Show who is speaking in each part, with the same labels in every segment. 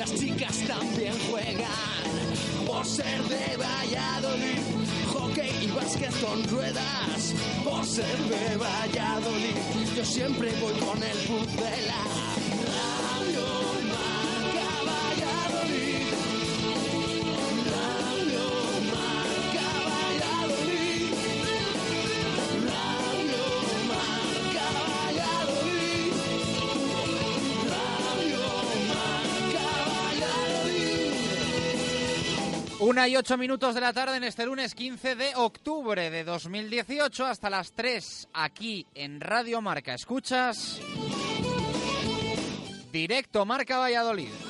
Speaker 1: las chicas también juegan. Por ser de Valladolid, hockey y básquet con ruedas. Por ser de Valladolid, yo siempre voy con el puzzela.
Speaker 2: Una y ocho minutos de la tarde en este lunes 15 de octubre de 2018 hasta las 3 aquí en Radio Marca. Escuchas directo Marca Valladolid.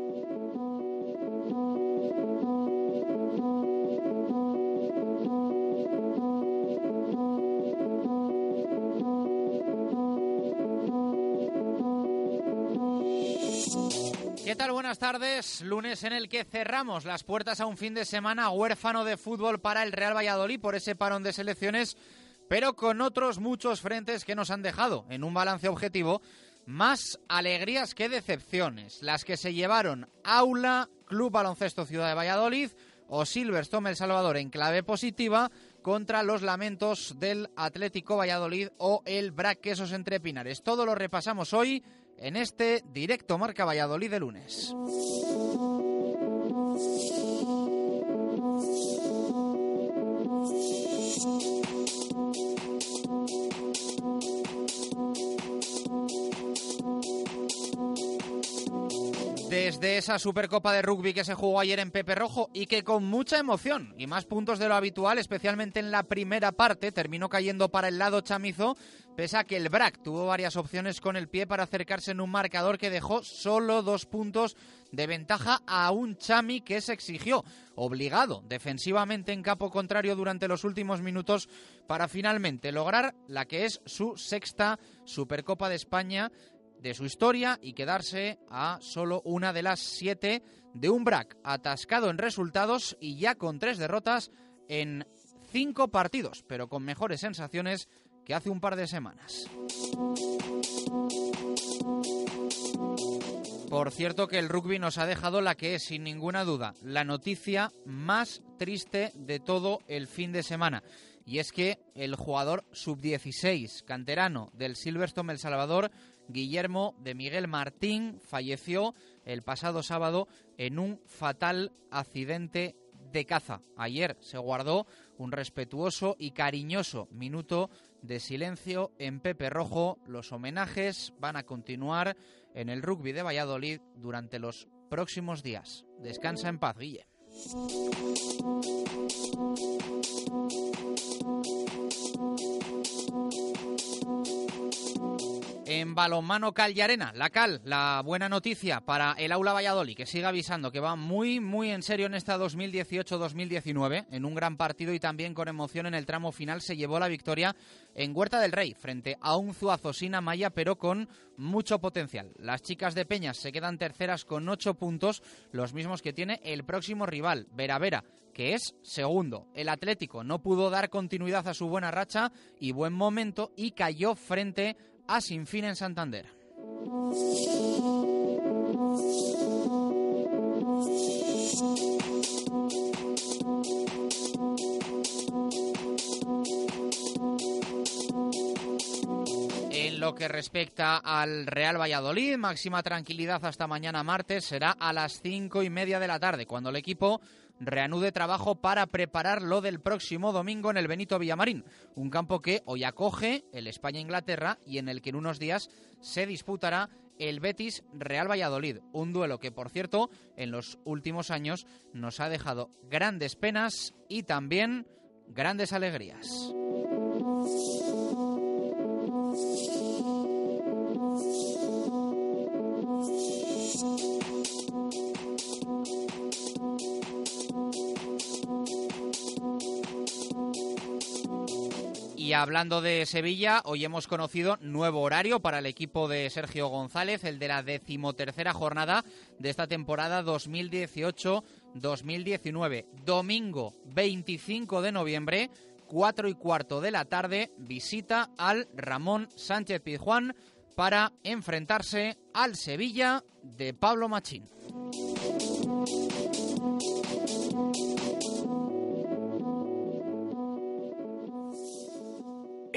Speaker 2: ¿Qué tal? Buenas tardes. Lunes en el que cerramos las puertas a un fin de semana huérfano de fútbol para el Real Valladolid por ese parón de selecciones, pero con otros muchos frentes que nos han dejado en un balance objetivo más alegrías que decepciones, las que se llevaron Aula, Club Baloncesto Ciudad de Valladolid o Silverstone El Salvador en clave positiva contra los lamentos del Atlético Valladolid o el Braquesos entre Pinares. Todo lo repasamos hoy en este directo Marca Valladolid de lunes. Desde esa Supercopa de Rugby que se jugó ayer en Pepe Rojo y que con mucha emoción y más puntos de lo habitual, especialmente en la primera parte, terminó cayendo para el lado chamizo, pese a que el BRAC tuvo varias opciones con el pie para acercarse en un marcador que dejó solo dos puntos de ventaja a un Chami que se exigió, obligado defensivamente en capo contrario durante los últimos minutos para finalmente lograr la que es su sexta Supercopa de España de su historia y quedarse a solo una de las siete de un BRAC atascado en resultados y ya con tres derrotas en cinco partidos, pero con mejores sensaciones que hace un par de semanas. Por cierto que el rugby nos ha dejado la que es, sin ninguna duda, la noticia más triste de todo el fin de semana. Y es que el jugador sub-16 canterano del Silverstone El Salvador, Guillermo de Miguel Martín, falleció el pasado sábado en un fatal accidente de caza. Ayer se guardó un respetuoso y cariñoso minuto de silencio en Pepe Rojo. Los homenajes van a continuar en el rugby de Valladolid durante los próximos días. Descansa en paz, Guille. En balonmano Cal y Arena, la Cal, la buena noticia para el Aula Valladolid, que sigue avisando que va muy, muy en serio en esta 2018-2019, en un gran partido y también con emoción en el tramo final se llevó la victoria en Huerta del Rey, frente a un Zuazo sin Amaya, pero con mucho potencial. Las chicas de Peñas se quedan terceras con ocho puntos, los mismos que tiene el próximo rival, Vera Vera, que es segundo. El Atlético no pudo dar continuidad a su buena racha y buen momento y cayó frente a Sinfín en Santander. En lo que respecta al Real Valladolid, máxima tranquilidad hasta mañana martes será a las cinco y media de la tarde, cuando el equipo reanude trabajo para preparar lo del próximo domingo en el Benito Villamarín, un campo que hoy acoge el España-Inglaterra y en el que en unos días se disputará el Betis Real Valladolid, un duelo que por cierto en los últimos años nos ha dejado grandes penas y también grandes alegrías. Y hablando de Sevilla, hoy hemos conocido nuevo horario para el equipo de Sergio González, el de la decimotercera jornada de esta temporada 2018-2019. Domingo 25 de noviembre, 4 y cuarto de la tarde, visita al Ramón Sánchez Pizjuán para enfrentarse al Sevilla de Pablo Machín.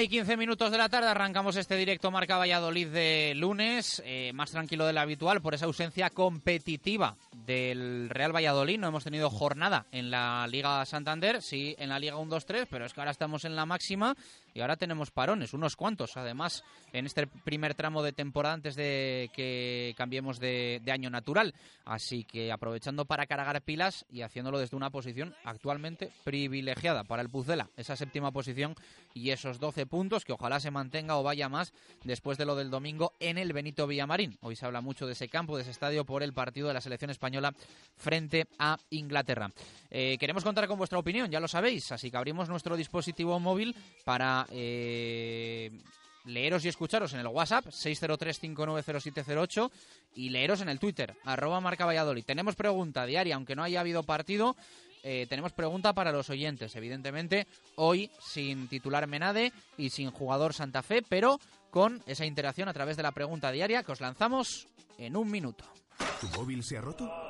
Speaker 2: Una y quince minutos de la tarde arrancamos este directo Marca Valladolid de lunes, eh, más tranquilo de lo habitual por esa ausencia competitiva del Real Valladolid. No hemos tenido jornada en la Liga Santander, sí en la Liga 1-2-3, pero es que ahora estamos en la máxima y ahora tenemos parones, unos cuantos además, en este primer tramo de temporada antes de que cambiemos de, año natural. Así que aprovechando para cargar pilas y haciéndolo desde una posición actualmente privilegiada para el Pucela, esa séptima posición y esos 12 puntos que ojalá se mantenga o vaya más después de lo del domingo en el Benito Villamarín. Hoy se habla mucho de ese campo, de ese estadio por el partido de la selección española frente a Inglaterra. Eh, queremos contar con vuestra opinión, ya lo sabéis, así que abrimos nuestro dispositivo móvil para eh, leeros y escucharos en el WhatsApp 603-590708 y leeros en el Twitter, arroba marca Valladolid. Tenemos pregunta diaria, aunque no haya habido partido, eh, tenemos pregunta para los oyentes, evidentemente, hoy sin titular Menade y sin jugador Santa Fe, pero con esa interacción a través de la pregunta diaria que os lanzamos en un minuto.
Speaker 3: ¿Tu móvil se ha roto?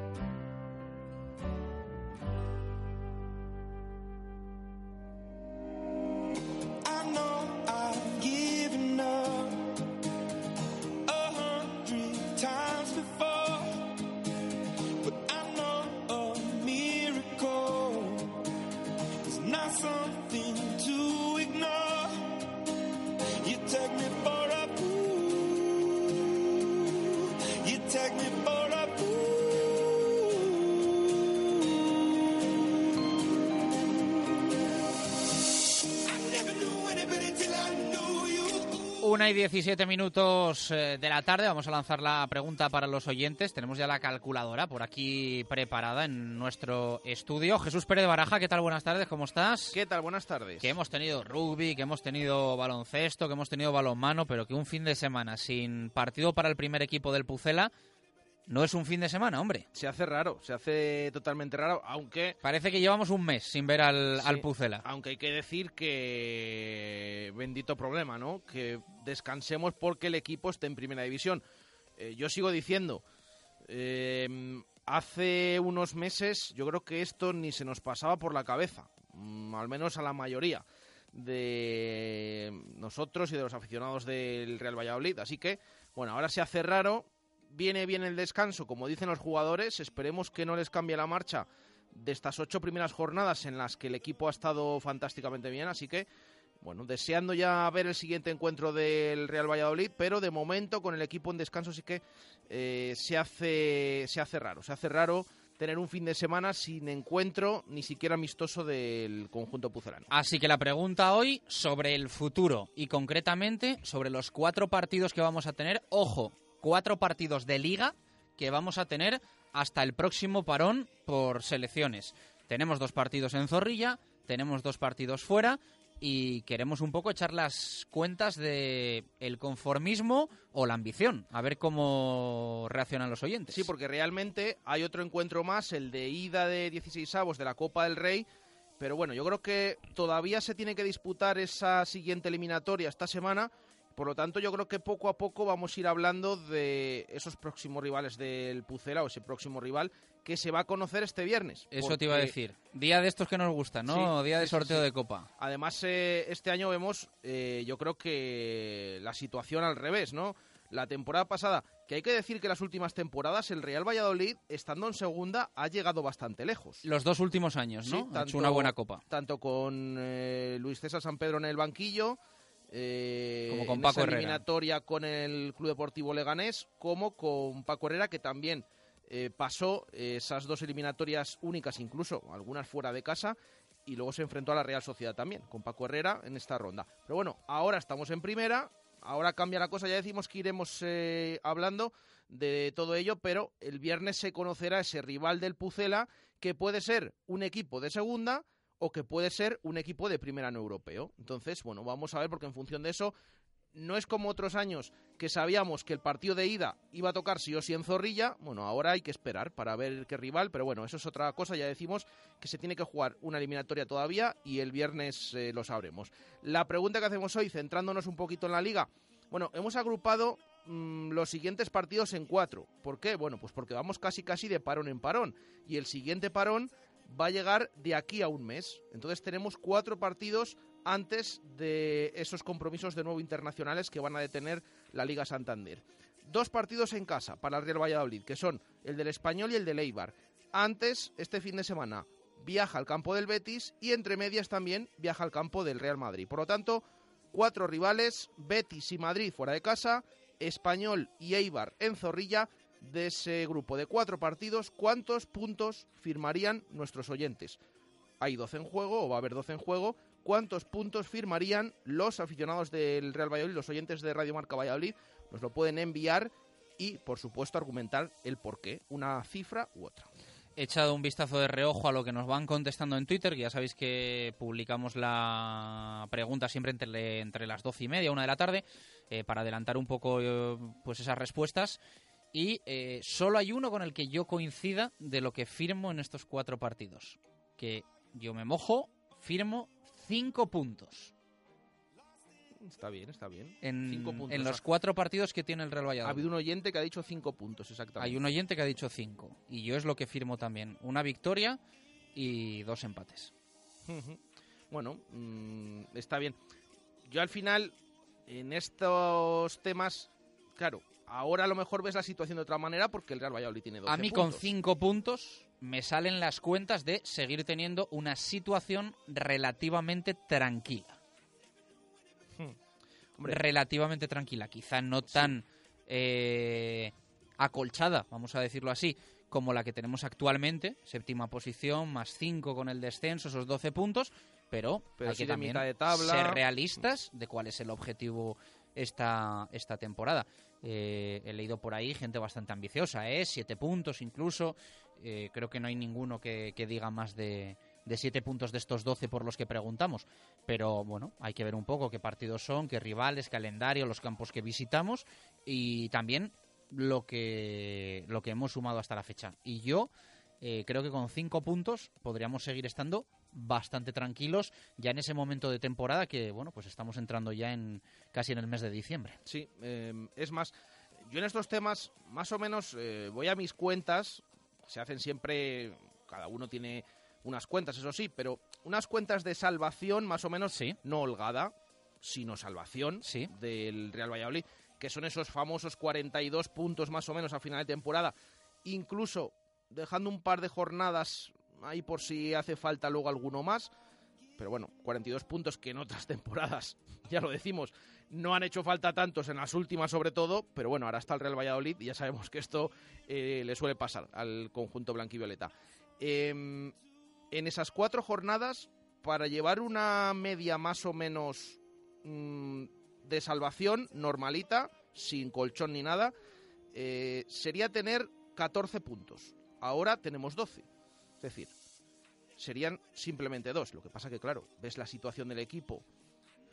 Speaker 2: Una y 17 minutos eh, de la tarde. Vamos a lanzar la pregunta para los oyentes. Tenemos ya la calculadora por aquí preparada en nuestro estudio. Jesús Pérez de Baraja, ¿qué tal? Buenas tardes, ¿cómo estás?
Speaker 4: ¿Qué tal? Buenas tardes.
Speaker 2: Que hemos tenido rugby, que hemos tenido baloncesto, que hemos tenido balonmano, pero que un fin de semana sin partido para el primer equipo del Pucela no es un fin de semana, hombre.
Speaker 4: Se hace raro, se hace totalmente raro, aunque...
Speaker 2: Parece que llevamos un mes sin ver al,
Speaker 4: Sí,
Speaker 2: al Pucela.
Speaker 4: Aunque hay que decir que... Bendito problema, ¿no? Que descansemos porque el equipo esté en primera división. Eh, yo sigo diciendo... eh, hace unos meses yo creo que esto ni se nos pasaba por la cabeza, mm, al menos a la mayoría de nosotros y de los aficionados del Real Valladolid. Así que, bueno, ahora se hace raro, viene bien el descanso, como dicen los jugadores, esperemos que no les cambie la marcha de estas ocho primeras jornadas en las que el equipo ha estado fantásticamente bien, así que, bueno, deseando ya ver el siguiente encuentro del Real Valladolid, pero de momento con el equipo en descanso sí que eh, se, hace, se hace raro, se hace raro tener un fin de semana sin encuentro ni siquiera amistoso del conjunto pucelano.
Speaker 2: Así que la pregunta hoy sobre el futuro y concretamente sobre los cuatro partidos que vamos a tener. Ojo, cuatro partidos de liga que vamos a tener hasta el próximo parón por selecciones. Tenemos dos partidos en Zorrilla, tenemos dos partidos fuera y queremos un poco echar las cuentas de el conformismo o la ambición, a ver cómo reaccionan los oyentes.
Speaker 4: Sí, porque realmente hay otro encuentro más, el de ida de 16 avos de la Copa del Rey. Pero bueno, yo creo que todavía se tiene que disputar esa siguiente eliminatoria esta semana. Por lo tanto, yo creo que poco a poco vamos a ir hablando de esos próximos rivales del Pucela o ese próximo rival que se va a conocer este viernes.
Speaker 2: Eso te iba a decir. Día de estos que nos gustan, ¿no?
Speaker 4: Sí,
Speaker 2: Día de
Speaker 4: sí,
Speaker 2: sorteo
Speaker 4: sí.
Speaker 2: de copa.
Speaker 4: Además, eh, este año vemos, eh, yo creo que la situación al revés, ¿no? La temporada pasada, que hay que decir que las últimas temporadas el Real Valladolid, estando en segunda, ha llegado bastante lejos.
Speaker 2: Los dos últimos años, ¿no?
Speaker 4: Sí,
Speaker 2: ha hecho una buena copa.
Speaker 4: Tanto con eh, Luis César San Pedro en el banquillo, eh,
Speaker 2: Como con
Speaker 4: en
Speaker 2: Paco
Speaker 4: esa
Speaker 2: Herrera.
Speaker 4: eliminatoria con el Club Deportivo Leganés, como con Paco Herrera, que también eh, pasó eh, esas dos eliminatorias únicas, incluso algunas fuera de casa, y luego se enfrentó a la Real Sociedad también, con Paco Herrera en esta ronda. Pero bueno, ahora estamos en primera, ahora cambia la cosa, ya decimos que iremos eh, hablando de todo ello, pero el viernes se conocerá ese rival del Pucela, que puede ser un equipo de segunda o que puede ser un equipo de primera no europeo. Entonces, bueno, vamos a ver porque en función de eso no es como otros años que sabíamos que el partido de ida iba a tocar sí o sí en Zorrilla. Bueno, ahora hay que esperar para ver qué rival, pero bueno, eso es otra cosa. Ya decimos que se tiene que jugar una eliminatoria todavía y el viernes eh, lo sabremos. La pregunta que hacemos hoy, centrándonos un poquito en la liga. Bueno, hemos agrupado mm, los siguientes partidos en cuatro. ¿Por qué? Bueno, pues porque vamos casi casi de parón en parón. Y el siguiente parón va a llegar de aquí a un mes. Entonces tenemos cuatro partidos antes de esos compromisos de nuevo internacionales que van a detener la Liga Santander. Dos partidos en casa para el Real Valladolid, que son el del Español y el del Eibar. Antes, este fin de semana, viaja al campo del Betis y entre medias también viaja al campo del Real Madrid. Por lo tanto, cuatro rivales, Betis y Madrid fuera de casa, Español y Eibar en Zorrilla. De ese grupo de cuatro partidos, ¿cuántos puntos firmarían nuestros oyentes? Hay 12 en juego o va a haber 12 en juego. ¿Cuántos puntos firmarían los aficionados del Real Valladolid, los oyentes de Radio Marca Valladolid? Nos lo pueden enviar y, por supuesto, argumentar el por qué, una cifra u otra.
Speaker 2: Echado un vistazo de reojo a lo que nos van contestando en Twitter, que ya sabéis que publicamos la pregunta siempre entre, entre las doce y media, una de la tarde, eh, para adelantar un poco eh, pues esas respuestas. Y eh, solo hay uno con el que yo coincida de lo que firmo en estos cuatro partidos. Que yo me mojo, firmo cinco puntos.
Speaker 4: Está bien, está bien.
Speaker 2: En,
Speaker 4: Cinco puntos.
Speaker 2: en los cuatro partidos que tiene el Real
Speaker 4: ha
Speaker 2: Valladolid.
Speaker 4: habido un oyente que ha dicho cinco puntos, exactamente.
Speaker 2: Hay un oyente que ha dicho cinco. Y yo es lo que firmo también. Una victoria y dos empates.
Speaker 4: Bueno, mm, está bien. Yo al final, en estos temas, claro, ahora a lo mejor ves la situación de otra manera porque el Real Valladolid tiene 12
Speaker 2: A mí con
Speaker 4: puntos.
Speaker 2: cinco puntos me salen las cuentas de seguir teniendo una situación relativamente tranquila.
Speaker 4: Hombre.
Speaker 2: Relativamente tranquila. Quizá no tan eh, acolchada, vamos a decirlo así, como la que tenemos actualmente. Séptima posición, más cinco con el descenso, esos 12 puntos. Pero,
Speaker 4: Pero
Speaker 2: hay que también
Speaker 4: de tabla.
Speaker 2: ser realistas de cuál es el objetivo esta, esta temporada. Eh, he leído por ahí gente bastante ambiciosa, ¿eh? Siete puntos incluso. Eh, creo que no hay ninguno que, diga más de, de siete puntos de estos 12 por los que preguntamos. Pero bueno, hay que ver un poco qué partidos son, qué rivales, calendario, los campos que visitamos y también lo que, lo que hemos sumado hasta la fecha. Y yo eh, creo que con cinco puntos podríamos seguir estando bastante tranquilos ya en ese momento de temporada que bueno pues estamos entrando ya en casi en el mes de diciembre
Speaker 4: Sí, eh, es más, yo en estos temas, más o menos, eh, voy a mis cuentas, se hacen siempre, cada uno tiene unas cuentas, eso sí, pero unas cuentas de salvación, más o menos,
Speaker 2: Sí.
Speaker 4: no holgada, sino salvación
Speaker 2: Sí.
Speaker 4: del Real Valladolid, que son esos famosos 42 puntos más o menos a final de temporada, incluso dejando un par de jornadas ahí por si hace falta luego alguno más, pero bueno, 42 puntos que en otras temporadas, ya lo decimos, no han hecho falta tantos en las últimas sobre todo, pero bueno, ahora está el Real Valladolid y ya sabemos que esto eh, le suele pasar al conjunto blanquivioleta. Em, en esas cuatro jornadas, para llevar una media más o menos mm, de salvación normalita, sin colchón ni nada, eh, sería tener 14 puntos. Ahora tenemos 12. Es decir, serían simplemente dos. Lo que pasa que, claro, ves la situación del equipo.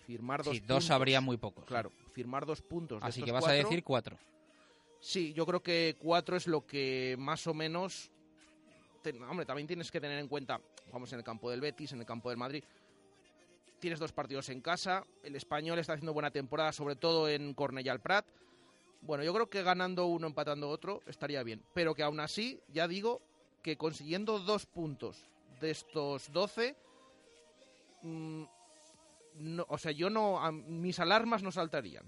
Speaker 4: Firmar dos
Speaker 2: sí,
Speaker 4: puntos.
Speaker 2: dos habría muy pocos
Speaker 4: Claro, firmar dos puntos.
Speaker 2: así que vas a decir cuatro
Speaker 4: Sí, yo creo que cuatro es lo que más o menos. te- hombre, también tienes que tener en cuenta, vamos en el campo del Betis, en el campo del Madrid. Tienes dos partidos en casa. El español está haciendo buena temporada, sobre todo en Cornellà al Prat. Bueno, yo creo que ganando uno, empatando otro, estaría bien. Pero que aún así, ya digo que consiguiendo dos puntos de estos 12. mm, no, o sea, yo no. mis alarmas no saltarían.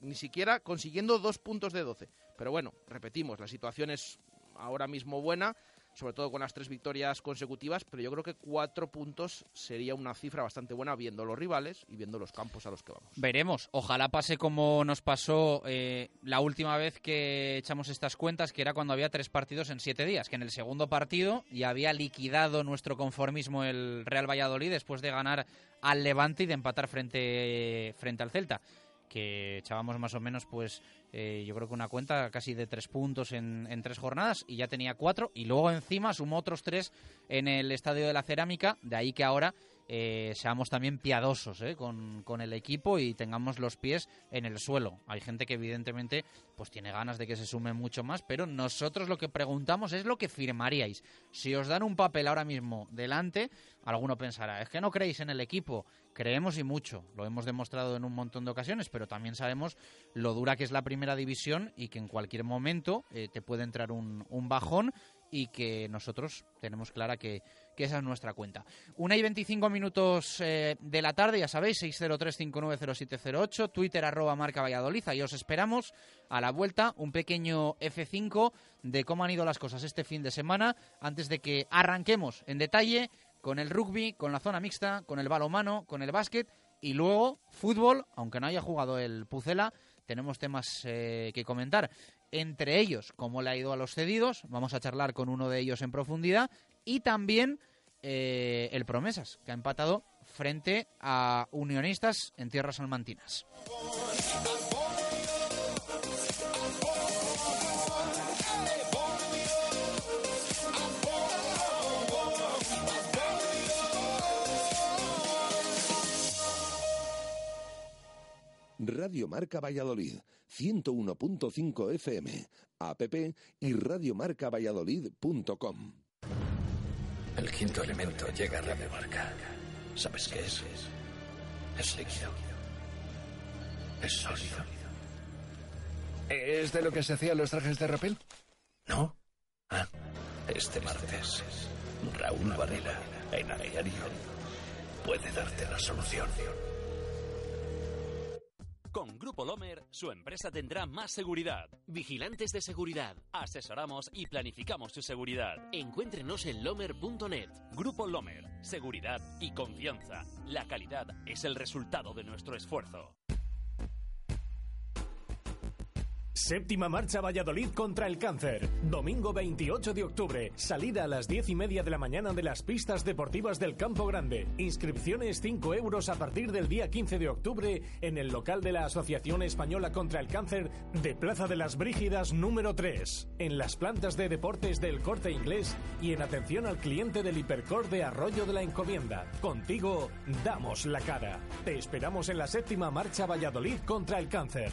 Speaker 4: Ni siquiera consiguiendo dos puntos de 12. Pero bueno, repetimos, la situación es ahora mismo buena, sobre todo con las tres victorias consecutivas, pero yo creo que cuatro puntos sería una cifra bastante buena viendo los rivales y viendo los campos a los que vamos.
Speaker 2: Veremos. Ojalá pase como nos pasó eh, la última vez que echamos estas cuentas, que era cuando había tres partidos en siete días, que en el segundo partido ya había liquidado nuestro conformismo el Real Valladolid después de ganar al Levante y de empatar frente, frente al Celta que echábamos más o menos, pues eh, yo creo que una cuenta casi de tres puntos en, en tres jornadas y ya tenía cuatro y luego encima sumó otros tres en el Estadio de la Cerámica, de ahí que ahora eh, seamos también piadosos ¿eh? con, con el equipo y tengamos los pies en el suelo. Hay gente que evidentemente pues tiene ganas de que se sume mucho más, pero nosotros lo que preguntamos es lo que firmaríais. Si os dan un papel ahora mismo delante, alguno pensará, es que no creéis en el equipo. Creemos y mucho, lo hemos demostrado en un montón de ocasiones, pero también sabemos lo dura que es la primera división y que en cualquier momento eh, te puede entrar un, un bajón y que nosotros tenemos clara que, que esa es nuestra cuenta. Una y 25 minutos eh, de la tarde, ya sabéis, 603-590708, Twitter arroba marca Valladolid, y os esperamos a la vuelta un pequeño F5 de cómo han ido las cosas este fin de semana, antes de que arranquemos en detalle con el rugby, con la zona mixta, con el balomano, con el básquet y luego fútbol, aunque no haya jugado el Pucela, tenemos temas eh, que comentar. Entre ellos, cómo le ha ido a los cedidos, vamos a charlar con uno de ellos en profundidad y también eh, el Promesas, que ha empatado frente a Unionistas en tierras salmantinas.
Speaker 5: Radio
Speaker 6: Radio Marca Valladolid, 101.5 FM, app y radiomarcavalladolid.com.
Speaker 5: El quinto elemento llega a Radio Marca. ¿Sabes qué es? Es líquido. Es sólido.
Speaker 7: ¿Es de lo que se hacían los trajes de rapel?
Speaker 5: ¿No? Ah, este martes, Raúl Varela, en a diario, puede darte la solución.
Speaker 8: Con Grupo Lomer, su empresa tendrá más seguridad. Vigilantes de seguridad. Asesoramos y planificamos su seguridad. Encuéntrenos en lomer.net. Grupo Lomer. Seguridad y confianza. La calidad es el resultado de nuestro esfuerzo.
Speaker 9: Séptima marcha Valladolid contra el cáncer. Domingo 28 de octubre. Salida a las 10 y media de la mañana de las pistas deportivas del Campo Grande. Inscripciones 5 euros a partir del día 15 de octubre en el local de la Asociación Española contra el Cáncer de Plaza de las Brígidas número 3. En las plantas de deportes del corte inglés y en atención al cliente del Hipercor de Arroyo de la Encomienda. Contigo damos la cara. Te esperamos en la séptima marcha Valladolid contra el cáncer.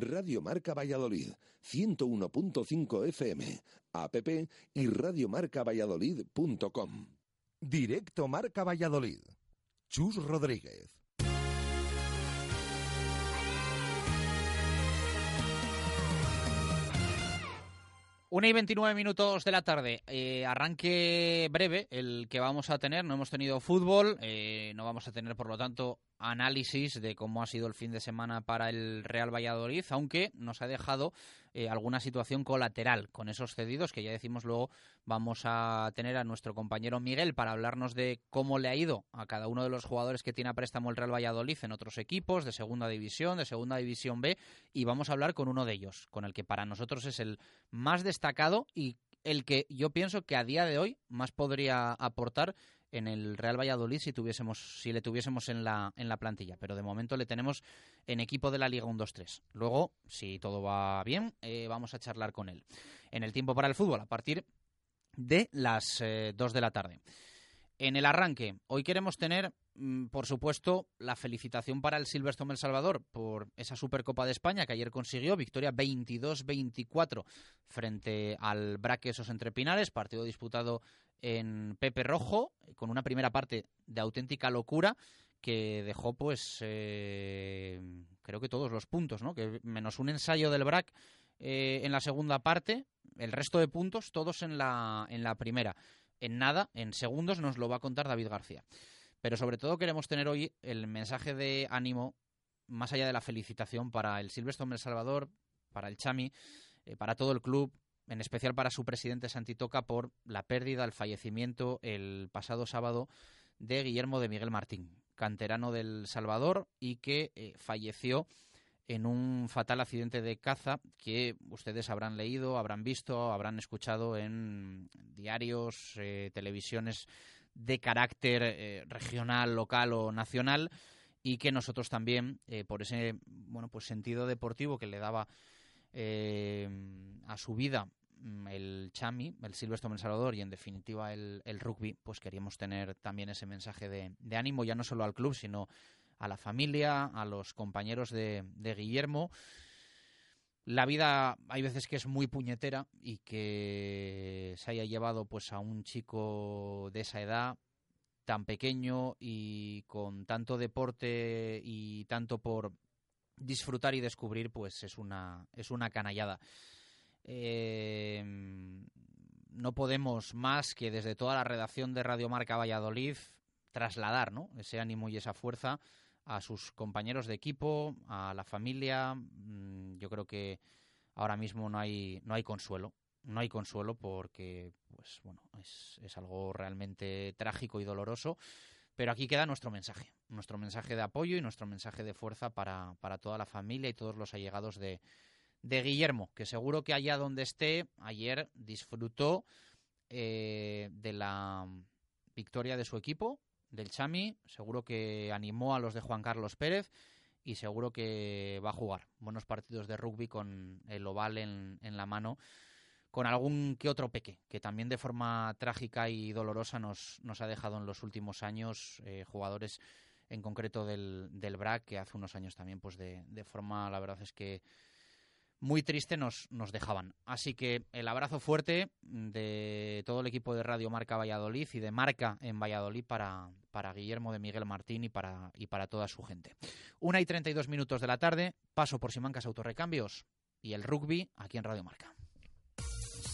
Speaker 6: Radio Marca Valladolid, 101.5 FM, app y radiomarcavalladolid.com. Directo Marca Valladolid. Chus Rodríguez.
Speaker 2: Una y 29 minutos de la tarde. Eh, arranque breve el que vamos a tener. No hemos tenido fútbol, eh, no vamos a tener, por lo tanto, análisis de cómo ha sido el fin de semana para el Real Valladolid, aunque nos ha dejado eh, alguna situación colateral con esos cedidos que ya decimos luego vamos a tener a nuestro compañero Miguel para hablarnos de cómo le ha ido a cada uno de los jugadores que tiene a préstamo el Real Valladolid en otros equipos de segunda división, de segunda división B y vamos a hablar con uno de ellos, con el que para nosotros es el más destacado y el que yo pienso que a día de hoy más podría aportar en el Real Valladolid si tuviésemos si le tuviésemos en la en la plantilla, pero de momento le tenemos en equipo de la Liga 1-2-3. Luego, si todo va bien, eh, vamos a charlar con él. En el tiempo para el fútbol, a partir de las eh, 2 de la tarde. En el arranque, hoy queremos tener, mm, por supuesto, la felicitación para el Silverstone El Salvador por esa Supercopa de España que ayer consiguió, victoria 22-24 frente al Braquesos Entre Pinares, partido disputado en Pepe Rojo, con una primera parte de auténtica locura que dejó, pues, eh, creo que todos los puntos, ¿no? Que menos un ensayo del BRAC eh, en la segunda parte, el resto de puntos todos en la, en la primera. En nada, en segundos, nos lo va a contar David García. Pero sobre todo queremos tener hoy el mensaje de ánimo, más allá de la felicitación para el Silvestre El Salvador, para el Chami, eh, para todo el club, en especial para su presidente Santitoca por la pérdida, el fallecimiento el pasado sábado de Guillermo de Miguel Martín, canterano del Salvador y que eh, falleció en un fatal accidente de caza que ustedes habrán leído, habrán visto, habrán escuchado en diarios, eh, televisiones de carácter eh, regional, local o nacional y que nosotros también, eh, por ese bueno pues sentido deportivo que le daba a su vida mm, el Chami, el Silvestre El Salvador y en definitiva el, el rugby, pues queríamos tener también ese mensaje de, de ánimo ya no solo al club, sino a la familia, a los compañeros de, Guillermo. La vida hay veces que es muy puñetera y que se haya llevado pues a un chico de esa edad tan pequeño y con tanto deporte y tanto por disfrutar y descubrir, pues es una, es una canallada. eh, no podemos más que desde toda la redacción de Radio Marca Valladolid trasladar ¿no? ese ánimo y esa fuerza a sus compañeros de equipo, a la familia. Mm, Yo creo que ahora mismo no hay, no hay consuelo. No hay consuelo porque, pues bueno, es, es algo realmente trágico y doloroso. Pero aquí queda nuestro mensaje, nuestro mensaje de apoyo y nuestro mensaje de fuerza para, para toda la familia y todos los allegados de, de Guillermo, que seguro que allá donde esté, ayer disfrutó eh, de la victoria de su equipo, del Chami, seguro que animó a los de Juan Carlos Pérez y seguro que va a jugar buenos partidos de rugby con el oval en, en la mano, con algún que otro peque, que también de forma trágica y dolorosa nos, nos ha dejado en los últimos años eh, jugadores en concreto del, del BRAC, que hace unos años también, pues de, de forma, la verdad es que muy triste nos, nos dejaban. Así que el abrazo fuerte de todo el equipo de Radio Marca Valladolid y de Marca en Valladolid para, para Guillermo de Miguel Martín y para, y para toda su gente. Una y 32 minutos de la tarde, paso por Simancas Autorrecambios y el rugby aquí en Radio Marca.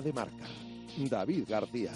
Speaker 6: De marca. David García.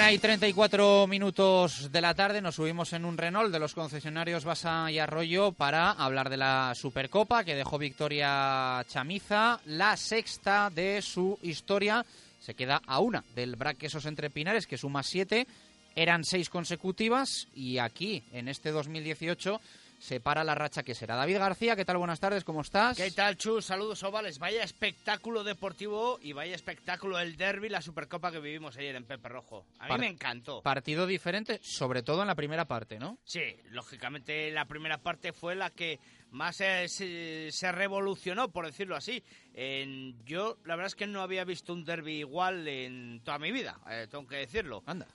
Speaker 2: Una y 34 minutos de la tarde nos subimos en un Renault de los concesionarios Basa y Arroyo para hablar de la Supercopa que dejó victoria Chamiza, la sexta de su historia. Se queda a una del Brac Quesos Entre Pinares que suma siete. Eran seis consecutivas y aquí, en este 2018, se para la racha que será. David García, ¿qué tal? Buenas tardes, ¿cómo estás?
Speaker 4: ¿Qué tal, Chus? Saludos ovales. Vaya espectáculo deportivo y vaya espectáculo el derby, la Supercopa que vivimos ayer en Pepe Rojo. A mí
Speaker 2: Par-
Speaker 4: me encantó.
Speaker 2: Partido diferente, sobre todo en la primera parte, ¿no?
Speaker 4: Sí, lógicamente la primera parte fue la que más eh, se, se revolucionó, por decirlo así. En- yo, la verdad es que no había visto un derby igual en toda mi vida, eh, tengo que decirlo.
Speaker 2: Anda.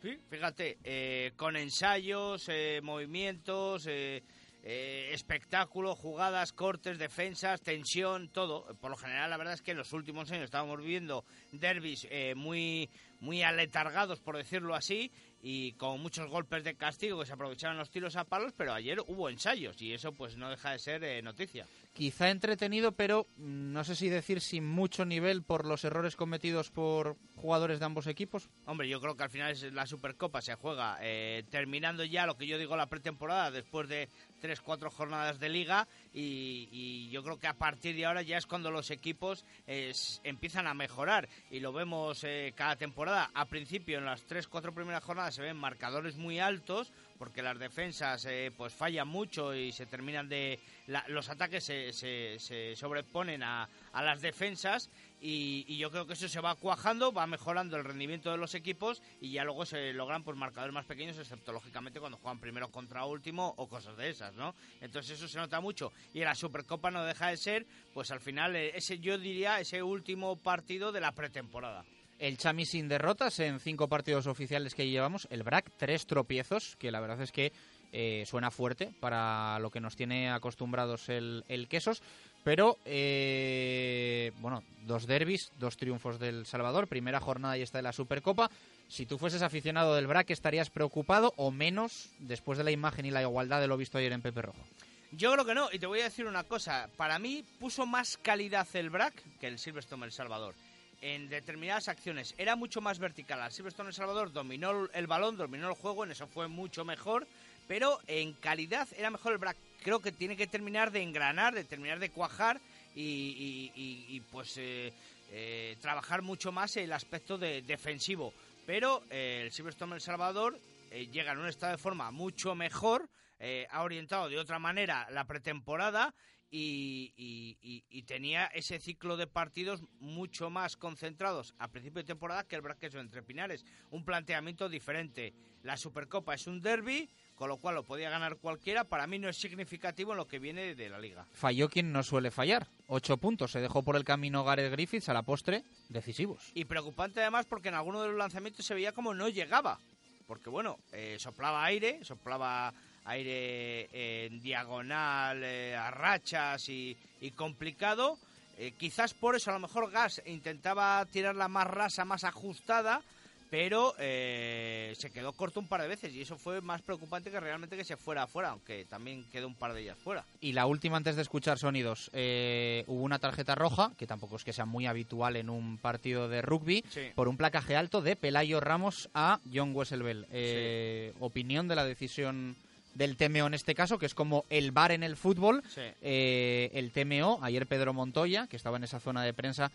Speaker 4: Sí, fíjate, eh, con ensayos, eh, movimientos, eh, eh, espectáculo, jugadas, cortes, defensas, tensión, todo. Por lo general, la verdad es que en los últimos años estábamos viviendo derbis eh, muy, muy aletargados, por decirlo así, y con muchos golpes de castigo que se aprovechaban los tiros a palos, pero ayer hubo ensayos y eso pues no deja de ser eh, noticia.
Speaker 2: Quizá entretenido, pero no sé si decir sin mucho nivel por los errores cometidos por jugadores de ambos equipos.
Speaker 4: Hombre, yo creo que al final es la Supercopa se juega eh, terminando ya lo que yo digo la pretemporada después de tres, cuatro jornadas de liga y, y yo creo que a partir de ahora ya es cuando los equipos eh, s- empiezan a mejorar y lo vemos eh, cada temporada. A principio en las tres, cuatro primeras jornadas se ven marcadores muy altos porque las defensas eh, pues fallan mucho y se terminan de la- los ataques se, se- sobreponen a, las defensas y, yo creo que eso se va cuajando, va mejorando el rendimiento de los equipos y ya luego se logran pues marcadores más pequeños, excepto lógicamente cuando juegan primero contra último o cosas de esas, ¿no? Entonces eso se nota mucho y la Supercopa no deja de ser, pues al final eh, ese yo diría ese último partido de la pretemporada.
Speaker 2: El Chami sin derrotas en cinco partidos oficiales que llevamos. El Brac, tres tropiezos, que la verdad es que eh, suena fuerte para lo que nos tiene acostumbrados el, el Quesos. Pero, eh, bueno, dos derbis, dos triunfos del Salvador, primera jornada y esta de la Supercopa. Si tú fueses aficionado del Brac, ¿estarías preocupado o menos después de la imagen y la igualdad de lo visto ayer en Pepe Rojo?
Speaker 4: Yo creo que no, y te voy a decir una cosa. Para mí puso más calidad el BRAC que el Silverstone El Salvador. En determinadas acciones era mucho más vertical. El Silverstone El Salvador dominó el balón, dominó el juego, en eso fue mucho mejor. Pero en calidad era mejor el BRAC. creo que tiene que terminar de engranar, de terminar de cuajar y, pues eh, eh, trabajar mucho más el aspecto de- defensivo. Pero eh, el Silverstone El Salvador llega en un estado de forma mucho mejor, ha orientado de otra manera la pretemporada y, y- y- y tenía ese ciclo de partidos mucho más concentrados a principio de temporada que el Braqueso entre Pinares. Un planteamiento diferente. La Supercopa es un derby, con lo cual lo podía ganar cualquiera. Para mí no es significativo en lo que viene de la liga.
Speaker 2: Falló quien no suele fallar. Ocho puntos. Se dejó por el camino Gareth Griffiths a la postre. Decisivos.
Speaker 4: Y preocupante además porque en alguno de los lanzamientos se veía como no llegaba. Porque bueno, eh, soplaba aire, soplaba aire eh, en diagonal, eh, a rachas y, y complicado. Eh, quizás por eso a lo mejor Gas intentaba tirarla más rasa, más ajustada, pero eh, se quedó corto un par de veces y eso fue más preocupante que realmente que se fuera afuera, aunque también quedó un par de ellas fuera.
Speaker 2: Y la última antes de escuchar sonidos. eh, hubo una tarjeta roja, que tampoco es que sea muy habitual en un partido de rugby,
Speaker 4: Sí.
Speaker 2: por un placaje alto de Pelayo Ramos a John Wesselbell. Eh, Opinión de la decisión del TMO en este caso, que es como el bar en el fútbol.
Speaker 4: Sí.
Speaker 2: Eh, el TMO, ayer Pedro Montoya, que estaba en esa zona de prensa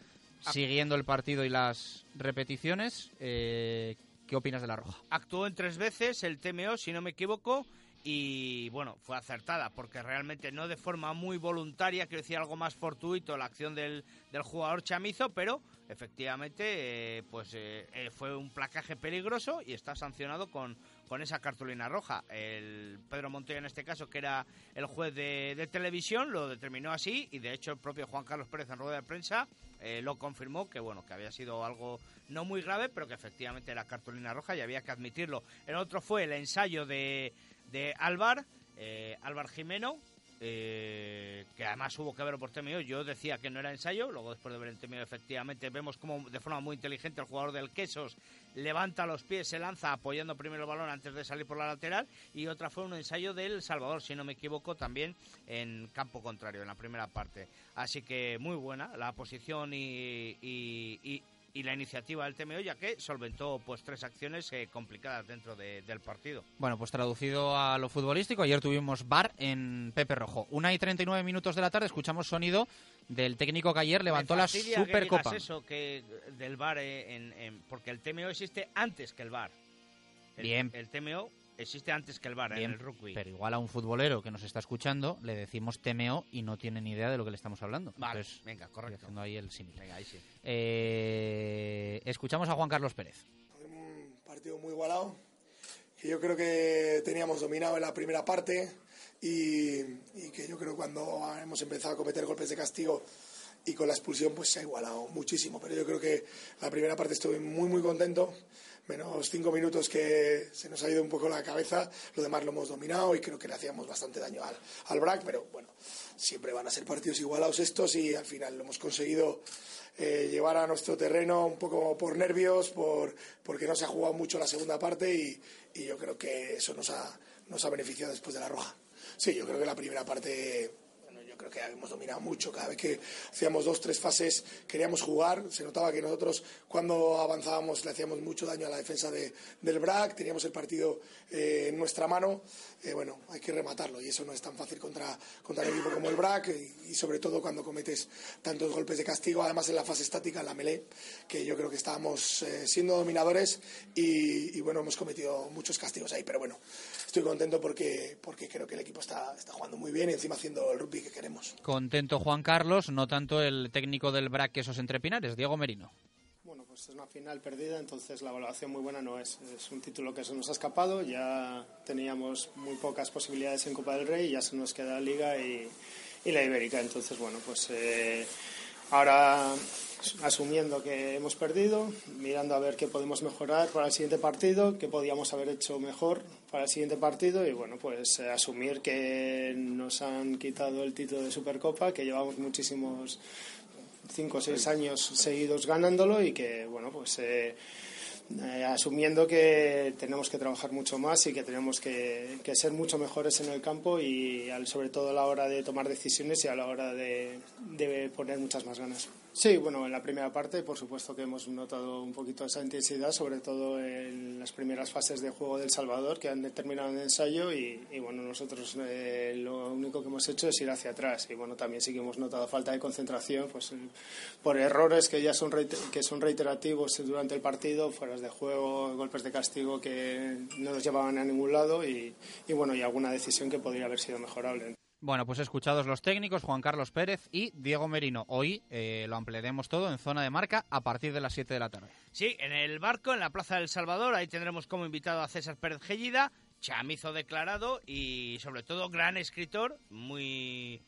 Speaker 4: Ah.
Speaker 2: siguiendo el partido y las repeticiones. eh, ¿Qué opinas de la roja?
Speaker 4: Actuó en tres veces el TMO, si no me equivoco, y bueno, fue acertada, porque realmente no de forma muy voluntaria, quiero decir algo más fortuito la acción del, del jugador chamizo, pero efectivamente eh, pues eh, fue un placaje peligroso y está sancionado con, con esa cartulina roja. El Pedro Montoya en este caso, que era el juez de, televisión, lo determinó así y de hecho el propio Juan Carlos Pérez en rueda de prensa eh, lo confirmó que bueno que había sido algo no muy grave, pero que efectivamente era cartulina roja y había que admitirlo. El otro fue el ensayo de, de Álvar, eh, Álvar Jimeno, eh, que además hubo que verlo por TMO. Yo decía que no era ensayo, luego después de ver el TMO efectivamente vemos como de forma muy inteligente el jugador del Quesos levanta los pies, se lanza apoyando primero el balón antes de salir por la lateral y otra fue un ensayo del Salvador, si no me equivoco, también en campo contrario, en la primera parte. Así que muy buena la posición y- y la iniciativa del TMO, ya que solventó pues tres acciones eh, complicadas dentro de- del partido.
Speaker 2: Bueno, pues traducido a lo futbolístico, ayer tuvimos bar en Pepe Rojo. Una y 39 minutos de la tarde escuchamos sonido del técnico que ayer levantó la
Speaker 4: que
Speaker 2: Supercopa.
Speaker 4: digas eso que del VAR eh, en- en- porque el TMO existe antes que el VAR. El,
Speaker 2: Bien.
Speaker 4: El TMO existe antes que el VAR
Speaker 2: Bien,
Speaker 4: en el rugby.
Speaker 2: Pero igual a un futbolero que nos está escuchando le decimos TMO y no tiene ni idea de lo que le estamos hablando.
Speaker 4: Vale,
Speaker 2: Entonces,
Speaker 4: venga, correcto.
Speaker 2: haciendo ahí el símil.
Speaker 4: Venga, ahí sí.
Speaker 2: Eh, escuchamos a Juan Carlos Pérez.
Speaker 10: un partido muy igualado que yo creo que teníamos dominado en la primera parte y, y que yo creo que cuando hemos empezado a cometer golpes de castigo y con la expulsión pues se ha igualado muchísimo pero yo creo que la primera parte estuve muy muy contento menos cinco minutos que se nos ha ido un poco la cabeza lo demás lo hemos dominado y creo que le hacíamos bastante daño al, al BRAC pero bueno siempre van a ser partidos igualados estos y al final lo hemos conseguido eh, llevar a nuestro terreno un poco por nervios, por, porque no se ha jugado mucho la segunda parte y, y yo creo que eso nos ha, nos ha beneficiado después de la roja. Sí, yo creo que la primera parte, creo que hemos dominado mucho. Cada vez que hacíamos dos, tres fases queríamos jugar. Se notaba que nosotros cuando avanzábamos le hacíamos mucho daño a la defensa de- del BRAC, teníamos el partido eh, en nuestra mano. Eh, bueno, hay que rematarlo y eso no es tan fácil contra, contra un equipo como el BRAC y, sobre todo cuando cometes tantos golpes de castigo, además en la fase estática, en la melee, que yo creo que estábamos eh, siendo dominadores y, bueno, hemos cometido muchos castigos ahí, pero bueno, estoy contento porque, porque creo que el equipo está, está jugando muy bien y encima haciendo el rugby que queremos.
Speaker 2: Contento Juan Carlos, no tanto el técnico del BRAC Quesos Entre Pinares, Diego Merino.
Speaker 11: Pues es una final perdida, entonces la evaluación muy buena no es. Es un título que se nos ha escapado, ya teníamos muy pocas posibilidades en Copa del Rey, ya se nos queda la Liga y, y la Ibérica. Entonces, bueno, pues eh, ahora asumiendo que hemos perdido, mirando a ver qué podemos mejorar para el siguiente partido, qué podíamos haber hecho mejor para el siguiente partido y bueno, pues eh, asumir que nos han quitado el título de Supercopa, que llevamos muchísimos cinco o seis años seguidos ganándolo y que bueno pues eh, eh, asumiendo que tenemos que trabajar mucho más y que tenemos que, que ser mucho mejores en el campo y al- sobre todo a la hora de tomar decisiones y a la hora de, de poner muchas más ganas. Sí, bueno, en la primera parte, por supuesto que hemos notado un poquito esa intensidad, sobre todo en las primeras fases de juego del Salvador, que han determinado el ensayo, y, bueno, nosotros eh, lo único que hemos hecho es ir hacia atrás. Y bueno, también sí que hemos notado falta de concentración, pues por errores que ya son, que son reiterativos durante el partido, fueras de juego, golpes de castigo que no nos llevaban a ningún lado, y, y bueno, y alguna decisión que podría haber sido mejorable.
Speaker 2: Bueno, pues escuchados los técnicos, Juan Carlos Pérez y Diego Merino. Hoy eh, lo ampliaremos todo en zona de marca a partir de las 7 de la tarde.
Speaker 12: Sí, en el barco, en la Plaza del Salvador, ahí tendremos como invitado a César Pérez Gellida, chamizo declarado y sobre todo gran escritor, muy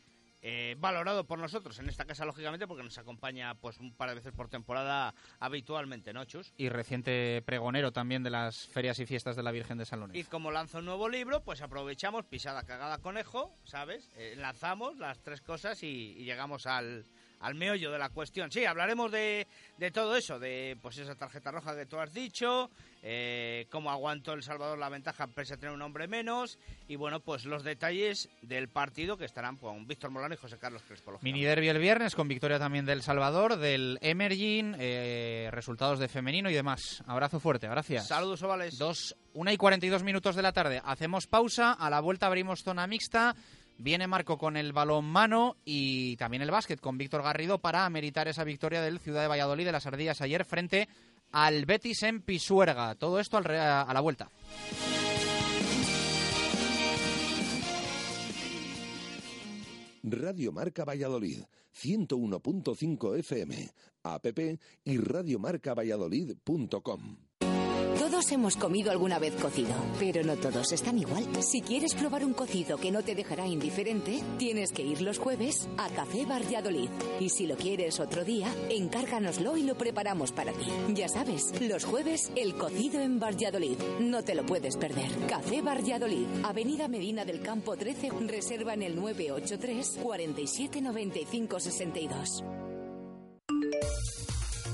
Speaker 12: eh, valorado por nosotros en esta casa, lógicamente, porque nos acompaña pues un par de veces por temporada habitualmente, ¿no, Chus?
Speaker 2: Y reciente pregonero también de las ferias y fiestas de la Virgen de San
Speaker 12: Y como lanza un nuevo libro, pues aprovechamos, pisada, cagada, conejo, ¿sabes? Eh, lanzamos las tres cosas y llegamos al, al meollo de la cuestión. Sí, hablaremos de, de todo eso, de pues esa tarjeta roja que tú has dicho, eh, cómo aguantó El Salvador la ventaja pese a tener un hombre menos, y bueno, pues los detalles del partido que estarán con Víctor Molano y José Carlos Crespo.
Speaker 2: Mini derby el viernes con victoria también del Salvador, del Emerging, eh, resultados de femenino y demás. Abrazo fuerte, gracias.
Speaker 12: Saludos, ovales.
Speaker 2: Dos, una y 42 minutos de la tarde. Hacemos pausa, a la vuelta abrimos zona mixta. Viene Marco con el balón mano y también el básquet con Víctor Garrido para ameritar esa victoria del Ciudad de Valladolid de las Ardillas ayer frente al Betis en Pisuerga. Todo esto a la vuelta.
Speaker 6: Radio Marca Valladolid, 101.5 FM, app y radiomarcavalladolid.com.
Speaker 13: Todos hemos comido alguna vez cocido, pero no todos están igual. Si quieres probar un cocido que no te dejará indiferente, tienes que ir los jueves a Café Valladolid. Y si lo quieres otro día, encárganoslo y lo preparamos para ti. Ya sabes, los jueves el cocido en Valladolid. No te lo puedes perder. Café Valladolid, Avenida Medina del Campo 13, reserva en el 983 47 95 62.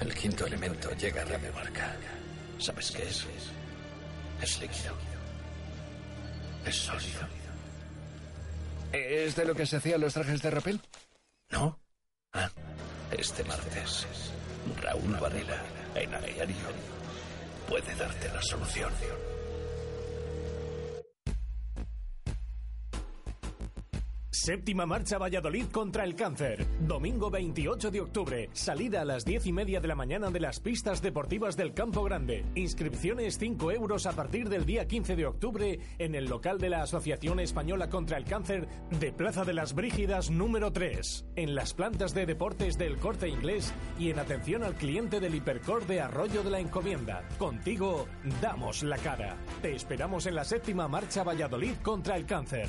Speaker 5: El quinto elemento llega a Radio Marca. ¿Sabes qué es? Es líquido. Es sólido.
Speaker 7: ¿Es de lo que se hacían los trajes de rapel?
Speaker 5: No. Ah, este martes, Raúl Varela, en a diario, puede darte la solución.
Speaker 9: Séptima marcha Valladolid contra el cáncer. Domingo 28 de octubre. Salida a las 10 y media de la mañana de las pistas deportivas del Campo Grande. Inscripciones 5 euros a partir del día 15 de octubre en el local de la Asociación Española contra el Cáncer de Plaza de las Brígidas número 3. En las plantas de deportes del corte inglés y en atención al cliente del Hipercor de Arroyo de la Encomienda. Contigo damos la cara. Te esperamos en la séptima marcha Valladolid contra el cáncer.